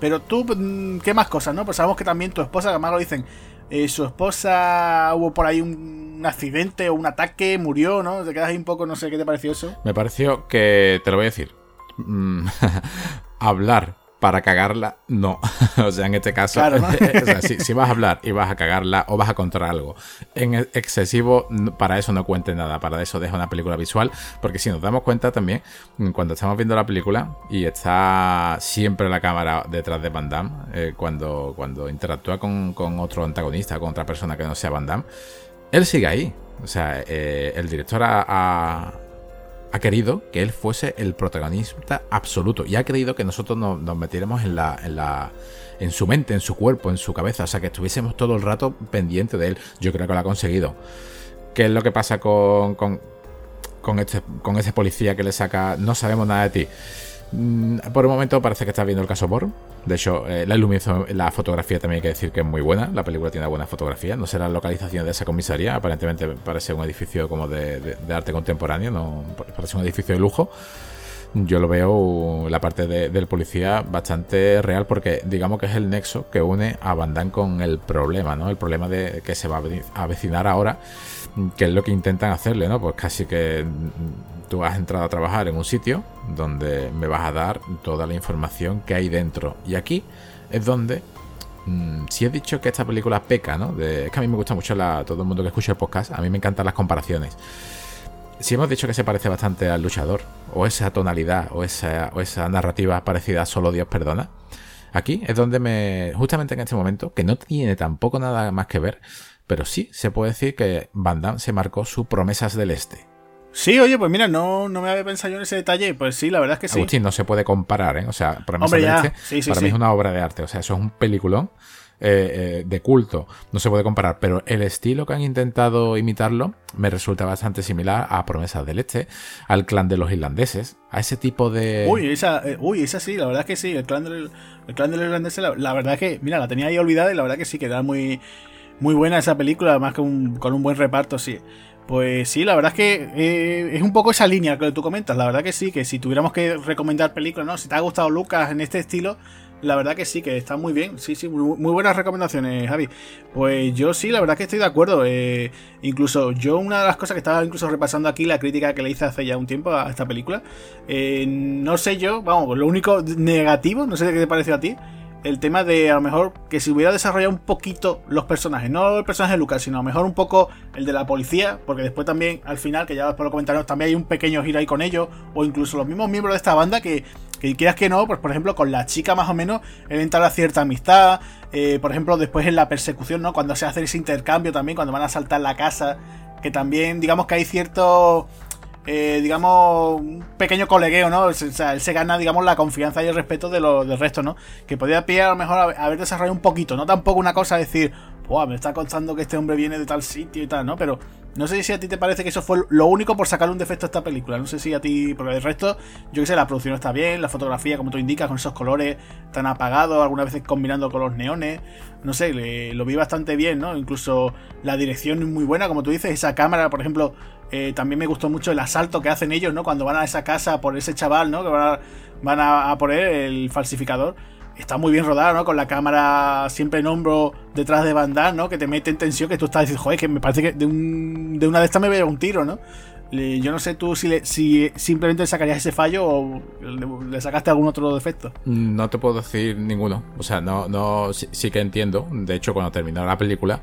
pero tú, mm, ¿qué más cosas, no? Pues sabemos que también tu esposa, además lo dicen, eh, su esposa hubo por ahí un, accidente o un ataque, murió, ¿no? Te quedas ahí un poco, no sé qué te pareció eso. Me pareció que, te lo voy a decir, mm, hablar para cagarla, no. o sea, en este caso, si, vas a hablar y vas a cagarla o vas a contar algo en excesivo, para eso no cuente nada, para eso deja una película visual, porque si nos damos cuenta también, mm, cuando estamos viendo la película y está siempre la cámara detrás de Van Damme, eh, cuando, cuando interactúa con, otro antagonista, con otra persona que no sea Van Damme, él sigue ahí. O sea, eh, el director ha ha querido que él fuese el protagonista absoluto y ha querido que nosotros nos, metiéramos en la, en la en su mente, en su cuerpo, en su cabeza, o sea, que estuviésemos todo el rato pendiente de él. Yo creo que lo ha conseguido. ¿Qué es lo que pasa con, con, con, este, con ese policía que le saca, no sabemos nada de ti? Mm, por un momento parece que está viendo el caso Born. De hecho, eh, la la fotografía también hay que decir que es muy buena. La película tiene buena fotografía. No será la localización de esa comisaría. Aparentemente parece un edificio como de, arte contemporáneo. Parece un edificio de lujo. Yo lo veo la parte del policía bastante real porque digamos que es el nexo que une a Van con el problema, ¿no? El problema de que se va a avecinar ahora, que es lo que intentan hacerle, ¿no? Pues casi que tú has entrado a trabajar en un sitio donde me vas a dar toda la información que hay dentro. Y aquí es donde, mm, si he dicho que esta película peca, ¿no? es que a mí me gusta mucho la, todo el mundo que escucha el podcast, a mí me encantan las comparaciones. Si hemos dicho que se parece bastante al luchador, o esa tonalidad, o esa, o esa narrativa parecida a Solo Dios perdona, aquí es donde me, justamente en este momento, que no tiene tampoco nada más que ver, pero sí se puede decir que Van Damme se marcó su Promesas del Este Sí, oye, pues mira, no, no me había pensado yo en ese detalle. Pues sí, la verdad es que sí. Agustín, no se puede comparar, ¿eh? O sea, para mí, para mí es una obra de arte. O sea, eso es un peliculón eh, eh, de culto. No se puede comparar. Pero el estilo que han intentado imitarlo me resulta bastante similar a Promesas del Este, al clan de los irlandeses, a ese tipo de. Uy, esa, eh, uy, esa sí, la verdad es que sí. El clan, del, el clan de los irlandeses, la, verdad es que, mira, la tenía ahí olvidada y la verdad que sí, queda muy, muy buena esa película, además con un, con un buen reparto, sí. Pues sí, la verdad es que es un poco esa línea que tú comentas. La verdad que sí, que si tuviéramos que recomendar películas, ¿no? Si te ha gustado Lucas en este estilo, la verdad que sí, que está muy bien. Sí, sí, muy, buenas recomendaciones, Javi. Pues yo sí, la verdad que estoy de acuerdo. Eh, incluso yo, una de las cosas que estaba incluso repasando aquí, la crítica que le hice hace ya un tiempo a esta película, eh, no sé yo, vamos, lo único negativo, no sé qué te pareció a ti el tema de a lo mejor que si hubiera desarrollado un poquito los personajes, no el personaje de Lucas, sino a lo mejor un poco el de la policía, porque después también al final, que ya después lo comentaremos, también hay un pequeño giro ahí con ellos, o incluso los mismos miembros de esta banda que, que quieras que no, pues por ejemplo con la chica más o menos, él entra a cierta amistad, eh, por ejemplo después en la persecución, ¿no? Cuando se hace ese intercambio también, cuando van a saltar la casa, que también digamos que hay cierto eh, digamos, un pequeño colegueo, ¿no? O sea, él se gana, digamos, la confianza y el respeto de lo, del resto, ¿no? Que podría pillar a lo mejor haber desarrollado un poquito, no tampoco una cosa decir, Buah, me está contando que este hombre viene de tal sitio y tal, ¿no? Pero no sé si a ti te parece que eso fue lo único por sacar un defecto a esta película. No sé si a ti, porque el resto, yo que sé, la producción está bien, la fotografía, como tú indicas, con esos colores tan apagados, algunas veces combinando con los neones. No sé, lo vi bastante bien, ¿no? Incluso la dirección es muy buena, como tú dices, esa cámara, por ejemplo, eh, también me gustó mucho el asalto que hacen ellos, ¿no? Cuando van a esa casa por ese chaval, ¿no? Que van a, van a poner el falsificador está muy bien rodada, ¿no? Con la cámara siempre en hombro detrás de Van ¿no? Que te mete en tensión, que tú estás diciendo, joder, que me parece que de, un, de una de estas me veo un tiro, ¿no? Yo no sé tú si, le, si simplemente sacarías ese fallo o le, sacaste algún otro defecto. No te puedo decir ninguno. O sea, no, no, sí, que entiendo. De hecho, cuando terminó la película,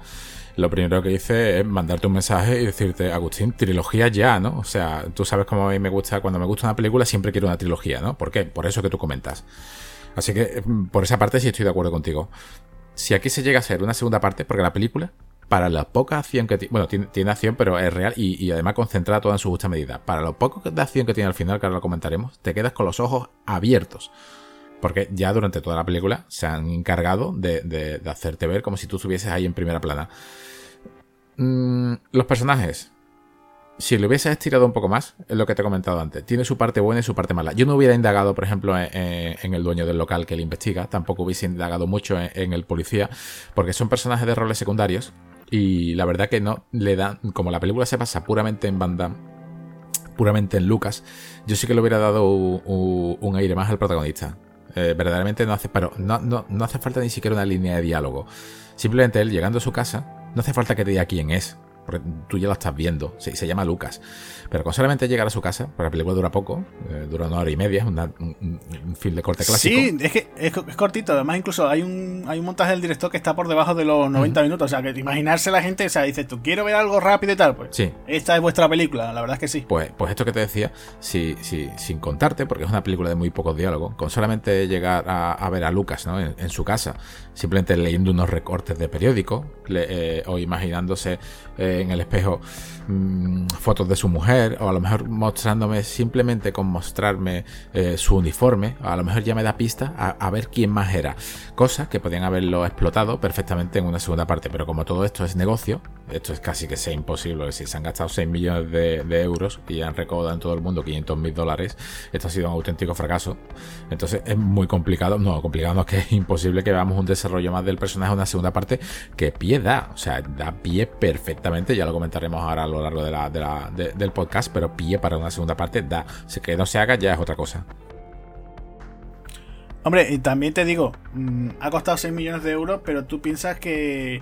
lo primero que hice es mandarte un mensaje y decirte, Agustín, trilogía ya, ¿no? O sea, tú sabes cómo a mí me gusta, cuando me gusta una película, siempre quiero una trilogía, ¿no? ¿Por qué? Por eso que tú comentas. Así que mm, por esa parte sí estoy de acuerdo contigo. Si aquí se llega a ser una segunda parte, porque la película, para la poca acción que tiene, bueno, tiene, acción, pero es real y, además concentrada toda en su justa medida. Para lo poco de acción que tiene al final, que ahora lo comentaremos, te quedas con los ojos abiertos. Porque ya durante toda la película se han encargado de, hacerte ver como si tú estuvieses ahí en primera plana. Mm, los personajes, si lo hubieses estirado un poco más, es lo que te he comentado antes. Tiene su parte buena y su parte mala. Yo no hubiera indagado, por ejemplo, en, el dueño del local que le investiga. Tampoco hubiese indagado mucho en, el policía, porque son personajes de roles secundarios. Y la verdad que no le dan. Como la película se pasa puramente en Van Damme, puramente en Lucas, yo sí que le hubiera dado un, aire más al protagonista. Eh, verdaderamente no hace, pero no, hace falta ni siquiera una línea de diálogo. Simplemente él llegando a su casa, no hace falta que diga quién es tú ya lo estás viendo, se, se llama Lucas. Pero con solamente llegar a su casa, porque la película dura poco, eh, dura una hora y media, un, un, film de corte clásico. Sí, es que es, cortito, además incluso hay un, hay un montaje del director que está por debajo de los 90 minutos, o sea, que imaginarse la gente, o sea, dice, tú quiero ver algo rápido y tal, pues sí. esta es vuestra película, la verdad es que sí. Pues, pues esto que te decía, si, si, sin contarte, porque es una película de muy pocos diálogos, con solamente llegar a, ver a Lucas ¿no? en, su casa, simplemente leyendo unos recortes de periódico, eh, o imaginándose eh, en el espejo Mm, fotos de su mujer, o a lo mejor mostrándome simplemente con mostrarme eh, su uniforme, a lo mejor ya me da pista a, ver quién más era. Cosas que podían haberlo explotado perfectamente en una segunda parte, pero como todo esto es negocio, esto es casi que sea imposible, si se han gastado 6 millones de, euros y han recaudado en todo el mundo 500 mil dólares, esto ha sido un auténtico fracaso. Entonces es muy complicado, no, complicado no, es que es imposible que veamos un desarrollo más del personaje en una segunda parte que pie da, o sea, da pie perfectamente, ya lo comentaremos ahora lo largo de la, del podcast, pero pille para una segunda parte da. Si que no se haga ya es otra cosa. Hombre, y también te digo, mm, ha costado 6 millones de euros, pero tú piensas que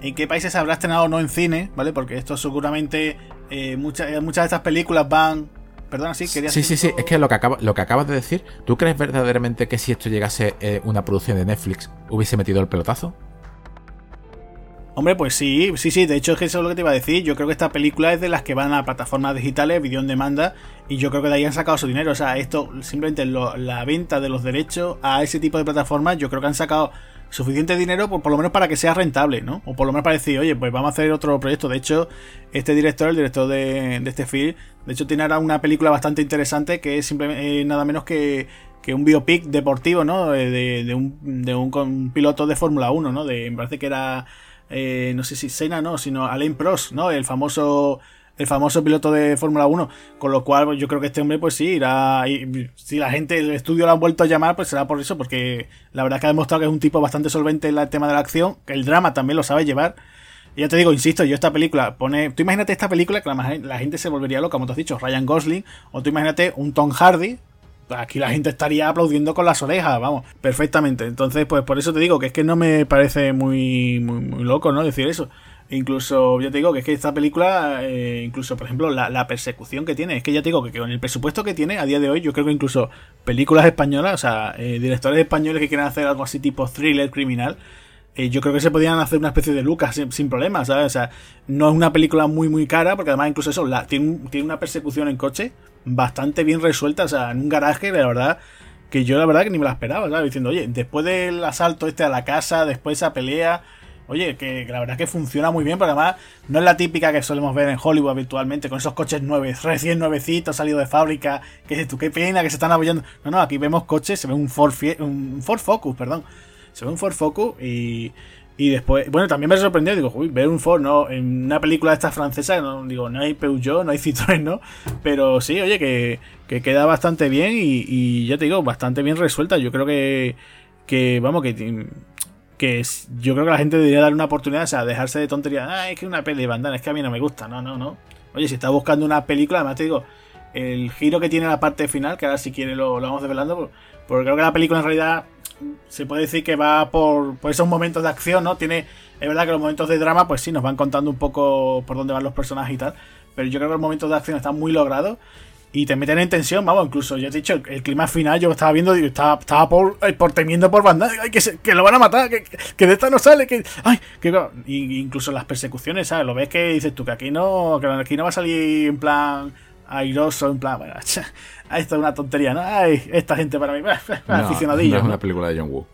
en qué países habrá estrenado o no en cine, ¿vale? Porque esto seguramente eh, muchas, muchas de estas películas van Perdona, sí, quería Sí, sí, sí, es que lo que, acaba, lo que acabas de decir, ¿tú crees verdaderamente que si esto llegase eh, una producción de Netflix hubiese metido el pelotazo? Hombre, pues sí, sí, sí, de hecho es que eso es lo que te iba a decir. Yo creo que esta película es de las que van a plataformas digitales, vídeo en demanda, y yo creo que de ahí han sacado su dinero. O sea, esto, simplemente la venta de los derechos a ese tipo de plataformas, yo creo que han sacado suficiente dinero por, por lo menos para que sea rentable, ¿no? O por lo menos para decir, oye, pues vamos a hacer otro proyecto. De hecho, este director, el director de, este film, de hecho tiene ahora una película bastante interesante que es simplemente eh, nada menos que, que un biopic deportivo, ¿no? De, de, un, de un, piloto de Fórmula 1, ¿no? De, me parece que era eh, no sé si Senna no, sino Alain Prost, ¿no? El famoso el famoso piloto de Fórmula 1, con lo cual pues, yo creo que este hombre pues sí irá si la gente el estudio lo han vuelto a llamar pues será por eso porque la verdad que ha demostrado que es un tipo bastante solvente en el tema de la acción, que el drama también lo sabe llevar Y ya te digo, insisto, yo esta película pone. Tú imagínate esta película que la, la gente se volvería loca, como te has dicho, Ryan Gosling, o tú imagínate un Tom Hardy, aquí la gente estaría aplaudiendo con las orejas, vamos, perfectamente. Entonces, pues por eso te digo que es que no me parece muy, muy, loco, ¿no? Decir eso. Incluso, ya te digo que es que esta película, eh, incluso por ejemplo, la, persecución que tiene, es que ya te digo que con el presupuesto que tiene a día de hoy, yo creo que incluso películas españolas, o sea, eh, directores españoles que quieran hacer algo así tipo thriller criminal, eh, yo creo que se podían hacer una especie de Lucas sin, sin problemas, ¿sabes? O sea, no es una película muy, muy cara, porque además incluso eso, la, tiene, tiene una persecución en coche bastante bien resuelta, o sea, en un garaje, la verdad, que yo la verdad que ni me la esperaba, ¿sabes? Diciendo, oye, después del asalto este a la casa, después de esa pelea, oye, que, la verdad que funciona muy bien, pero además no es la típica que solemos ver en Hollywood habitualmente, con esos coches nuevos, recién nuevecitos, salidos de fábrica, que tú, qué pena que se están apoyando. No, no, aquí vemos coches, se ve un Ford, un Ford Focus, perdón se ve un Ford Focus y, y después, bueno, también me sorprendió, digo, uy, ver un Ford, ¿no? En una película de esta francesa, no, digo, no hay Peugeot, no hay Citroën, ¿no? Pero sí, oye, que, que queda bastante bien y, ya te digo, bastante bien resuelta. Yo creo que, que vamos, que, que yo creo que la gente debería dar una oportunidad, o sea, dejarse de tonterías. Ah, es que una peli de bandana, es que a mí no me gusta. No, no, no. Oye, si estás buscando una película, además te digo, el giro que tiene la parte final, que ahora si quiere lo, lo vamos desvelando, porque creo que la película en realidad se puede decir que va por, esos momentos de acción, ¿no? Tiene, es verdad que los momentos de drama, pues sí, nos van contando un poco por dónde van los personajes y tal, pero yo creo que los momentos de acción están muy logrados y te meten en tensión, vamos, incluso ya te he dicho, el, clima final yo estaba viendo estaba, estaba por, eh, por temiendo por banda, que, que lo van a matar, que, de esta no sale, que, ay, incluso las persecuciones, ¿sabes? Lo ves que dices tú, que aquí no, que aquí no va a salir en plan airoso, en plan, bueno, esto es una tontería, ¿no? Ay, esta gente para mí, aficionadillo. No es una película de John Woo.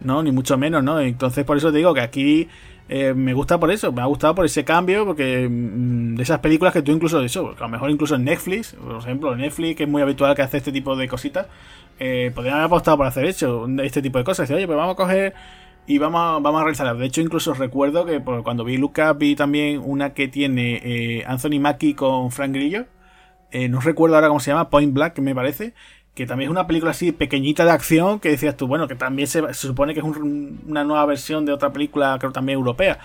No, ni mucho menos, ¿no? Entonces por eso te digo que aquí eh, me gusta por eso, me ha gustado por ese cambio, porque mm, de esas películas que tú incluso, eso, a lo mejor incluso en Netflix, por ejemplo, en Netflix, que es muy habitual que hace este tipo de cositas, eh, podrían haber apostado por hacer hecho este tipo de cosas. Decir, oye, pues vamos a coger y vamos a, vamos a realizarla. De hecho, incluso recuerdo que cuando vi Lucas vi también una que tiene eh, Anthony Mackie con Frank Grillo. Eh, no recuerdo ahora cómo se llama, Point Black, me parece. Que también es una película así pequeñita de acción que decías tú, bueno, que también se, supone que es una nueva versión de otra película, creo también europea.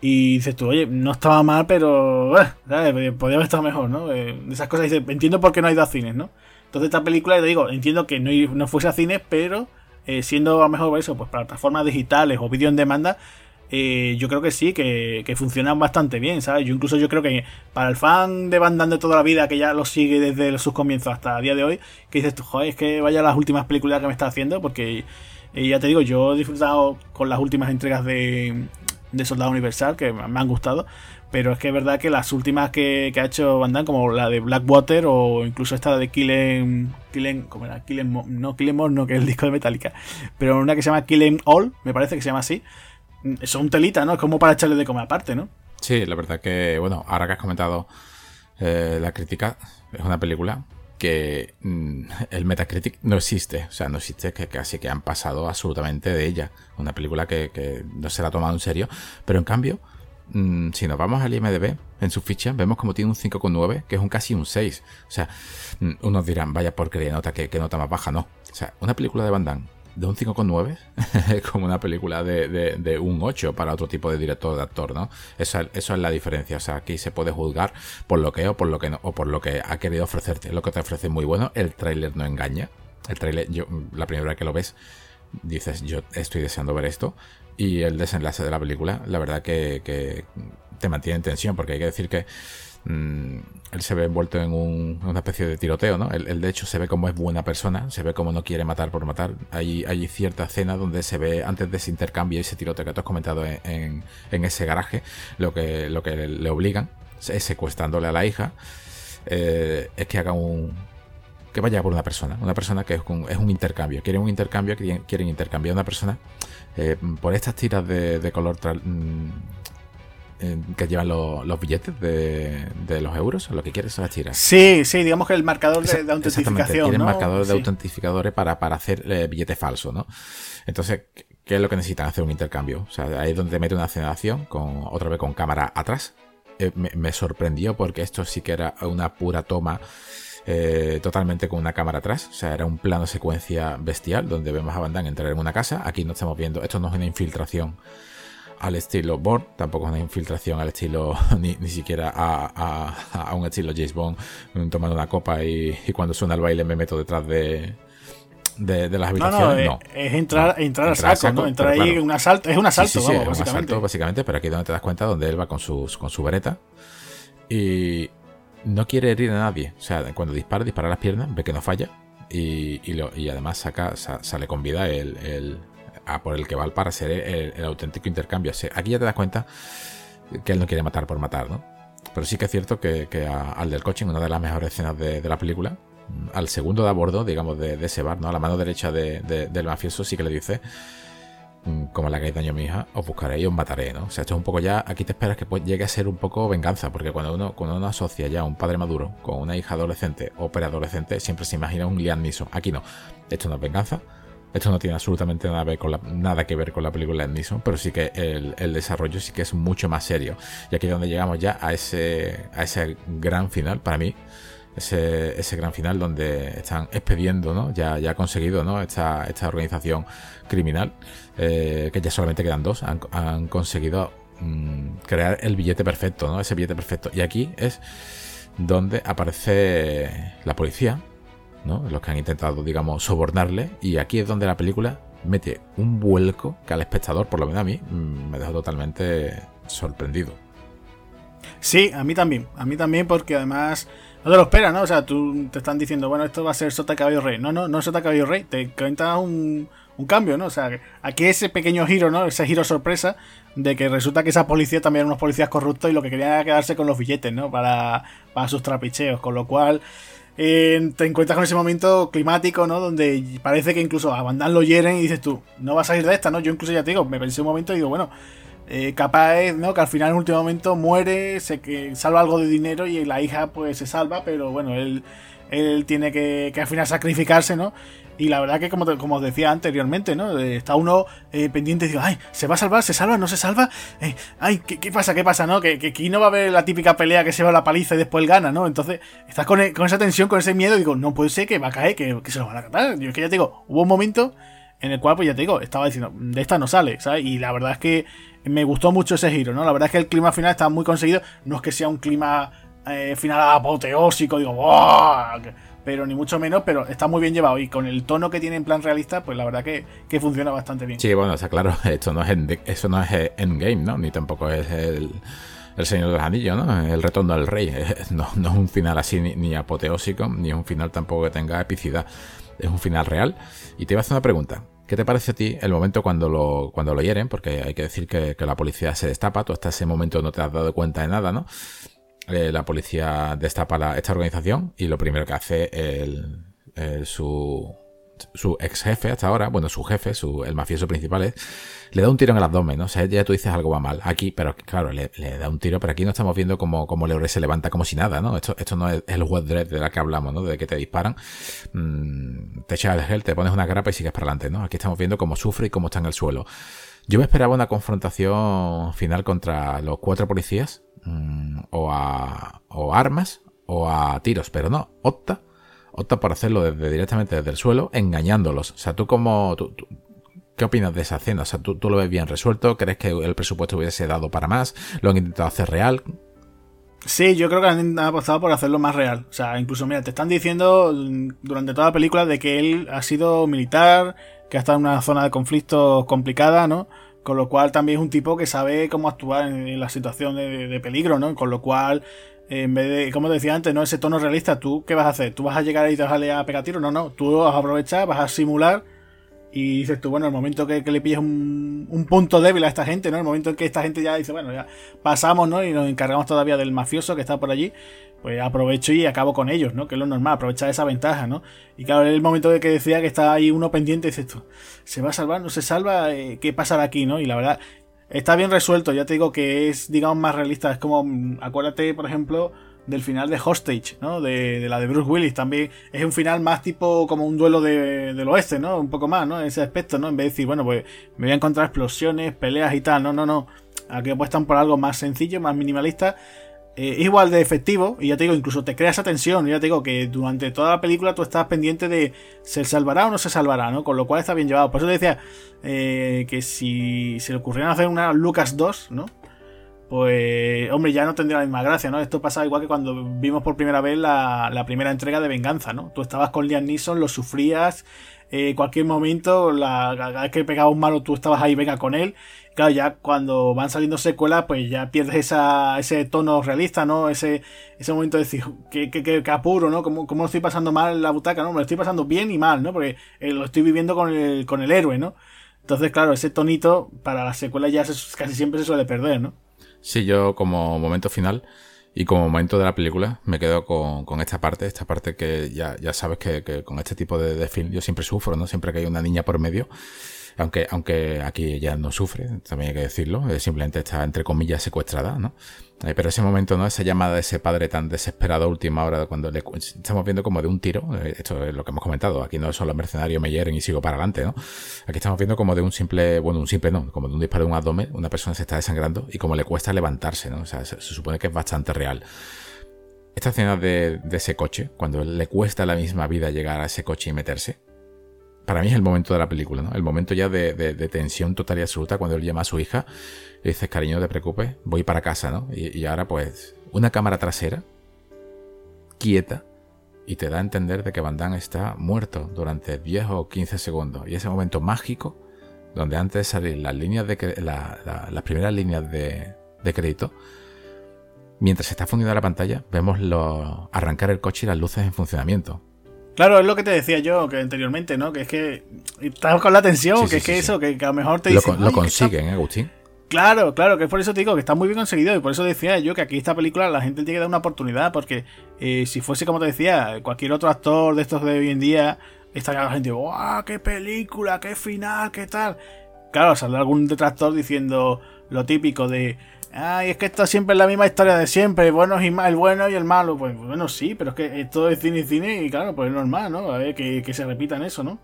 Y dices tú, oye, no estaba mal, pero eh, podría haber estado mejor, ¿no? de esas cosas dices, entiendo por qué no ha ido a cines, ¿no? Entonces esta película, te digo, entiendo que no, no fuese a cines, pero eh, siendo a lo mejor eso, pues plataformas digitales o vídeo en demanda, yo creo que sí, que, funcionan bastante bien, ¿sabes? Yo incluso yo creo que para el fan de Van de toda la vida, que ya lo sigue desde sus comienzos hasta el día de hoy, que dices joder, es que vaya las últimas películas que me está haciendo, porque ya te digo, yo he disfrutado con las últimas entregas de, Soldado Universal, que me han gustado, pero es que es verdad que las últimas que, ha hecho Van Damme, como la de Blackwater o incluso esta de Killen. Killen ¿Cómo era? Killen. No, Killen More, no, que es el disco de Metallica. Pero una que se llama Killen All, me parece que se llama así. Son telita, ¿no? Es como para echarle de comer aparte, ¿no? Sí, la verdad que, bueno, ahora que has comentado eh, la crítica, es una película que mm, el Metacritic no existe. O sea, no existe, que casi que han pasado absolutamente de ella. Una película que, que no se la ha tomado en serio. Pero en cambio Mm, si nos vamos al IMDB, en su ficha, vemos como tiene un 5,9, que es un casi un 6. O sea, mm, unos dirán, vaya porquería, nota que, nota más baja, no. O sea, una película de Van Damme de un 5,9 es como una película de, un 8 para otro tipo de director de actor, ¿no? Eso, eso es la diferencia. O sea, aquí se puede juzgar por lo que es o por lo que no, o por lo que ha querido ofrecerte. Lo que te ofrece muy bueno. El tráiler no engaña. El tráiler, yo, la primera vez que lo ves, dices, yo estoy deseando ver esto y el desenlace de la película, la verdad que, te mantiene en tensión, porque hay que decir que mm, él se ve envuelto en una especie de tiroteo, ¿no? Él, de hecho se ve como es buena persona, se ve como no quiere matar por matar. Hay, cierta escena donde se ve antes de ese intercambio, ese tiroteo que tú has comentado en, ese garaje, lo que, le obligan es secuestrándole a la hija, eh, es que haga un, que vaya por una persona, una persona que es un, es un intercambio, quieren un intercambio, quieren, quieren intercambiar una persona eh, por estas tiras de, color mm, que llevan los billetes de, los euros, lo que quieres son las tiras. Sí, sí, digamos que el marcador de, de autentificación. Quieren marcadores de autentificadores para, para hacer eh, billetes falsos, ¿no? Entonces, ¿qué es lo que necesitan? Hacer un intercambio. O sea, ahí es donde te mete una aceleración, con, otra vez con cámara atrás. me, me sorprendió porque esto sí que era una pura toma eh, totalmente con una cámara atrás. O sea, era un plano secuencia bestial donde vemos a Van Damme entrar en una casa. Aquí no estamos viendo, esto no es una infiltración al estilo Bond, tampoco es una infiltración al estilo, ni, siquiera a, un estilo James Bond, mm, tomando una copa y, cuando suena el baile me meto detrás de, de, las habitaciones. No, es, entrar, entrar, a saco, ¿no? Entrar ahí en un asalto, es un asalto, sí, es un asalto, básicamente, pero aquí es donde te das cuenta donde él va con, sus, con su vereta y no quiere herir a nadie. O sea, cuando dispara, dispara las piernas, ve que no falla y, y, además saca, sale con vida el, por el que va para ser el, auténtico intercambio. aquí ya te das cuenta que él no quiere matar por matar, ¿no? Pero sí que es cierto que, al del coaching, una de las mejores escenas de, la película, al segundo de a bordo, digamos, de, ese bar, ¿no? A la mano derecha del mafioso, sí que le dice Mm, como la que daño a mi hija, os buscaré y os mataré, ¿no? O sea, esto es un poco ya, aquí te esperas que llegue a ser un poco venganza, porque cuando uno, cuando uno asocia ya a un padre maduro con una hija adolescente o preadolescente, siempre se imagina un Liam. Aquí no, esto no es venganza, esto no tiene absolutamente nada, que ver con la película de Neeson, pero sí que el, desarrollo sí que es mucho más serio. Y aquí es donde llegamos ya a ese, a ese gran final, para mí, ese, gran final donde están expediendo, ¿no? Ya, ha conseguido, esta organización criminal, eh, que ya solamente quedan dos, han, conseguido mm, crear el billete perfecto, ¿no? Ese billete perfecto. Y aquí es donde aparece la policía, ¿no? Los que han intentado, digamos, sobornarle. Y aquí es donde la película mete un vuelco que al espectador, por lo menos a mí, mm, me dejó totalmente sorprendido. Sí, a mí también. A mí también porque además no te lo esperas, ¿no? O sea, tú te están diciendo, bueno, esto va a ser Sota Caballo Rey. No, no, no es Sota Caballo Rey. Te cuenta un, un cambio, ¿no? O sea, aquí ese pequeño giro, ¿no? Ese giro sorpresa de que resulta que esa policía también eran unos policías corruptos y lo que querían era quedarse con los billetes, ¿no? Para, para sus trapicheos, con lo cual eh, te encuentras con ese momento climático, ¿no? Donde parece que incluso a Van lo hieren y dices tú, no vas a salir de esta, ¿no? Yo incluso ya te digo, me pensé un momento y digo, bueno, eh, capaz ¿no? Que al final en último momento muere, se que salva algo de dinero y la hija pues se salva, pero bueno, él, él tiene que, que al final sacrificarse, ¿no? Y la verdad que, como, como os decía anteriormente, ¿no? Está uno eh, pendiente y digo, ay, ¿se va a salvar? ¿Se salva? ¿No se salva? Eh, ay, ¿qué, pasa? ¿Qué pasa? ¿No? Que, aquí no va a haber la típica pelea que se va a la paliza y después gana, ¿no? Entonces, estás con, con, esa tensión, con ese miedo, y digo, no puede ser que va a caer, que, se lo van a catar. Yo es que ya te digo, hubo un momento en el cual, pues ya te digo, estaba diciendo, de esta no sale, ¿sabes? Y la verdad es que me gustó mucho ese giro, ¿no? La verdad es que el clima final está muy conseguido. No es que sea un clima eh, final apoteósico, digo, ¡Buah! Pero ni mucho menos, pero está muy bien llevado y con el tono que tiene en plan realista, pues la verdad que, funciona bastante bien. Sí, bueno, está claro, esto no es eso no es Endgame, ¿no? Ni tampoco es el, el Señor de los Anillos, ¿no? El retorno del rey. No, no es un final así ni, apoteósico, ni es un final tampoco que tenga epicidad. Es un final real. Y te iba a hacer una pregunta. ¿Qué te parece a ti el momento cuando lo, cuando lo hieren? Porque hay que decir que, que la policía se destapa, tú hasta ese momento no te has dado cuenta de nada, ¿no? Eh, la policía destapa esta organización y lo primero que hace el, su, su ex jefe hasta ahora, bueno, su jefe, su, el mafioso principal es, le da un tiro en el abdomen, ¿no? O sea, ya tú dices algo va mal. Aquí, pero claro, le, da un tiro, pero aquí no estamos viendo como, como Leore se levanta como si nada, ¿no? Esto, esto no es el web dread de la que hablamos, ¿no? De que te disparan, mm, te echas el gel, te pones una grapa y sigues para adelante, ¿no? Aquí estamos viendo cómo sufre y cómo está en el suelo. Yo me esperaba una confrontación final contra los cuatro policías, Mm, o, a, o armas o a tiros, pero no, opta, opta por hacerlo desde, directamente desde el suelo, engañándolos. O sea, tú como... ¿Qué opinas de esa escena? O sea, ¿tú, ¿tú, lo ves bien resuelto? ¿Crees que el presupuesto hubiese dado para más? ¿Lo han intentado hacer real? Sí, yo creo que han apostado por hacerlo más real. O sea, incluso, mira, te están diciendo durante toda la película de que él ha sido militar, que ha estado en una zona de conflicto complicada, ¿no? Con lo cual también es un tipo que sabe cómo actuar en, la situación de, peligro, ¿no? Con lo cual, en vez de, como decía antes, no ese tono realista, ¿tú qué vas a hacer? ¿Tú vas a llegar ahí y te vas a, a pegar tiro? No, no, tú vas a aprovechar, vas a simular y dices tú, bueno, el momento que, le pilles un, punto débil a esta gente, ¿no? El momento en que esta gente ya dice, bueno, ya pasamos, ¿no? Y nos encargamos todavía del mafioso que está por allí, pues aprovecho y acabo con ellos, ¿no? Que es lo normal, aprovechar esa ventaja, ¿no? Y claro, el momento de que decía que está ahí uno pendiente, dices tú, ¿se va a salvar? ¿No se salva? Eh, ¿Qué pasará aquí, no? Y la verdad, está bien resuelto, ya te digo que es, digamos, más realista. Es como, mm, acuérdate, por ejemplo, del final de Hostage, ¿no? De, la de Bruce Willis también. Es un final más tipo como un duelo de, del oeste, ¿no? Un poco más, ¿no? Ese aspecto, ¿no? En vez de decir, bueno, pues me voy a encontrar explosiones, peleas y tal. No, no, no. Aquí apuestan por algo más sencillo, más minimalista. eh, igual de efectivo, y ya te digo, incluso te crea esa tensión, ya te digo que durante toda la película tú estás pendiente de se salvará o no se salvará, ¿no? Con lo cual está bien llevado. Por eso te decía eh, que si se le ocurrieran hacer una Lucas 2, ¿no? Pues, hombre, ya no tendría la misma gracia, ¿no? Esto pasa igual que cuando vimos por primera vez la, la primera entrega de Venganza, ¿no? Tú estabas con Liam Neeson, lo sufrías, eh, cualquier momento, la, cada vez que pegaba un malo, tú estabas ahí, venga con él. Claro, ya cuando van saliendo secuelas, pues ya pierdes esa, ese tono realista, ¿no? Ese, ese momento de decir, que, que, apuro, ¿no? ¿Cómo, ¿Cómo, lo estoy pasando mal en la butaca? No, me lo estoy pasando bien y mal, ¿no? Porque eh, lo estoy viviendo con el, con el héroe, ¿no? Entonces, claro, ese tonito para la secuela ya casi siempre se suele perder, ¿no? Sí, yo como momento final y como momento de la película me quedo con, con esta parte, esta parte que ya, ya sabes que, que, con este tipo de, de film yo siempre sufro, ¿no? Siempre que hay una niña por medio aunque, aunque aquí ella no sufre, también hay que decirlo, simplemente está entre comillas secuestrada, ¿no? Eh, pero ese momento, ¿no? Esa llamada de ese padre tan desesperado a última hora, cuando le estamos viendo como de un tiro, eh, esto es lo que hemos comentado, aquí no es solo mercenario me hieren y sigo para adelante, ¿no? Aquí estamos viendo como de un simple, bueno, un simple no, como de un disparo de un abdomen, una persona se está desangrando y como le cuesta levantarse, ¿no? O sea, se, supone que es bastante real. Esta escena de, de ese coche, cuando le cuesta la misma vida llegar a ese coche y meterse, para mí es el momento de la película, ¿no? El momento ya de, tensión total y absoluta cuando él llama a su hija y dice, cariño, te preocupes, voy para casa, ¿no? Y, ahora pues una cámara trasera, quieta, y te da a entender de que Van Damme está muerto durante 10 o 15 segundos. Y ese momento mágico, donde antes de salir las líneas de las primeras líneas de, crédito, mientras se está fundiendo la pantalla, vemos arrancar el coche y las luces en funcionamiento. Claro, es lo que te decía yo que anteriormente, ¿no? Que es que estás con la tensión, que es que eso, que, a lo mejor te dicen. Lo, lo consiguen, ¿eh, Agustín? Claro, claro, que es por eso te digo que está muy bien conseguido y por eso decía yo que aquí esta película la gente tiene que dar una oportunidad porque eh, si fuese como te decía, cualquier otro actor de estos de hoy en día, estaría la gente, ¡guau! ¡Qué película! ¡Qué final! ¿Qué tal? Claro, saldrá algún detractor diciendo lo típico de Ay, es que esto siempre es la misma historia de siempre, bueno y el bueno y el malo. Pues bueno, sí, pero es que todo es cine y cine y claro, pues es normal, ¿no? A ver, que, que se repitan eso, ¿no?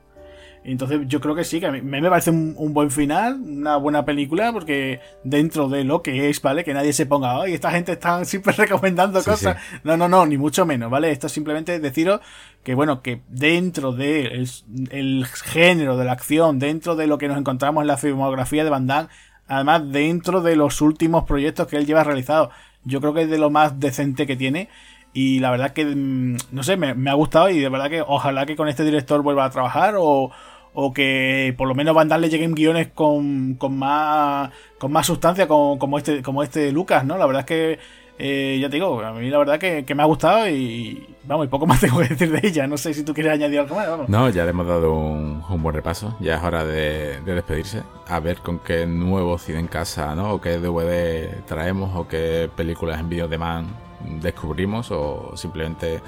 Entonces yo creo que sí, que a mí me parece un, buen final, una buena película, porque dentro de lo que es, ¿vale? Que nadie se ponga, ay, esta gente está siempre recomendando cosas. No, no, no, ni mucho menos, ¿vale? Esto es simplemente deciros que, bueno, que dentro del de el género de la acción, dentro de lo que nos encontramos en la filmografía de Van Damme, Además, dentro de los últimos proyectos que él lleva realizado, yo creo que es de lo más decente que tiene. Y la verdad que, mm, no sé, me, ha gustado y de verdad que ojalá que con este director vuelva a trabajar o, o que por lo menos Van le lleguen guiones con, con más con más sustancia como, como este como este Lucas, ¿no? La verdad es que eh, ya te digo, a mí la verdad que, me ha gustado y vamos, y poco más tengo que decir de ella. No sé si tú quieres añadir algo más. Vamos. No, ya le hemos dado un, buen repaso. Ya es hora de, despedirse. A ver con qué nuevo cine en casa, ¿no? O qué DVD traemos o qué películas en video de man descubrimos o simplemente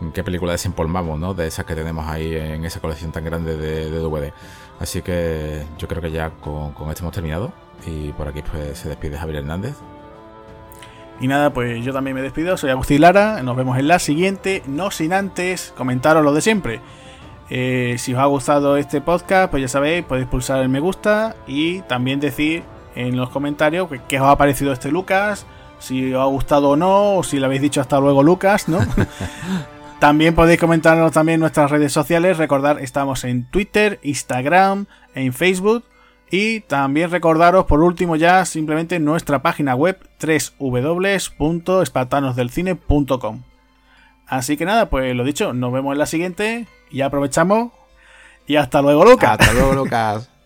en qué película desempolvamos, ¿no? De esas que tenemos ahí en esa colección tan grande de, DVD. Así que yo creo que ya con, con esto hemos terminado. Y por aquí pues se despide Javier Hernández. Y nada, pues yo también me despido, soy Agustín Lara, nos vemos en la siguiente, no sin antes comentaros lo de siempre. Eh, si os ha gustado este podcast, pues ya sabéis, podéis pulsar el me gusta y también decir en los comentarios qué os ha parecido este Lucas, si os ha gustado o no, o si le habéis dicho hasta luego Lucas, ¿no? también podéis comentarnos también en nuestras redes sociales, recordar, estamos en Twitter, Instagram, en Facebook y también recordaros por último ya simplemente nuestra página web www.espartanosdelcine.com. Así que nada, pues lo dicho, nos vemos en la siguiente y aprovechamos y hasta luego Lucas. Hasta luego Lucas.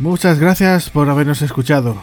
Muchas gracias por habernos escuchado.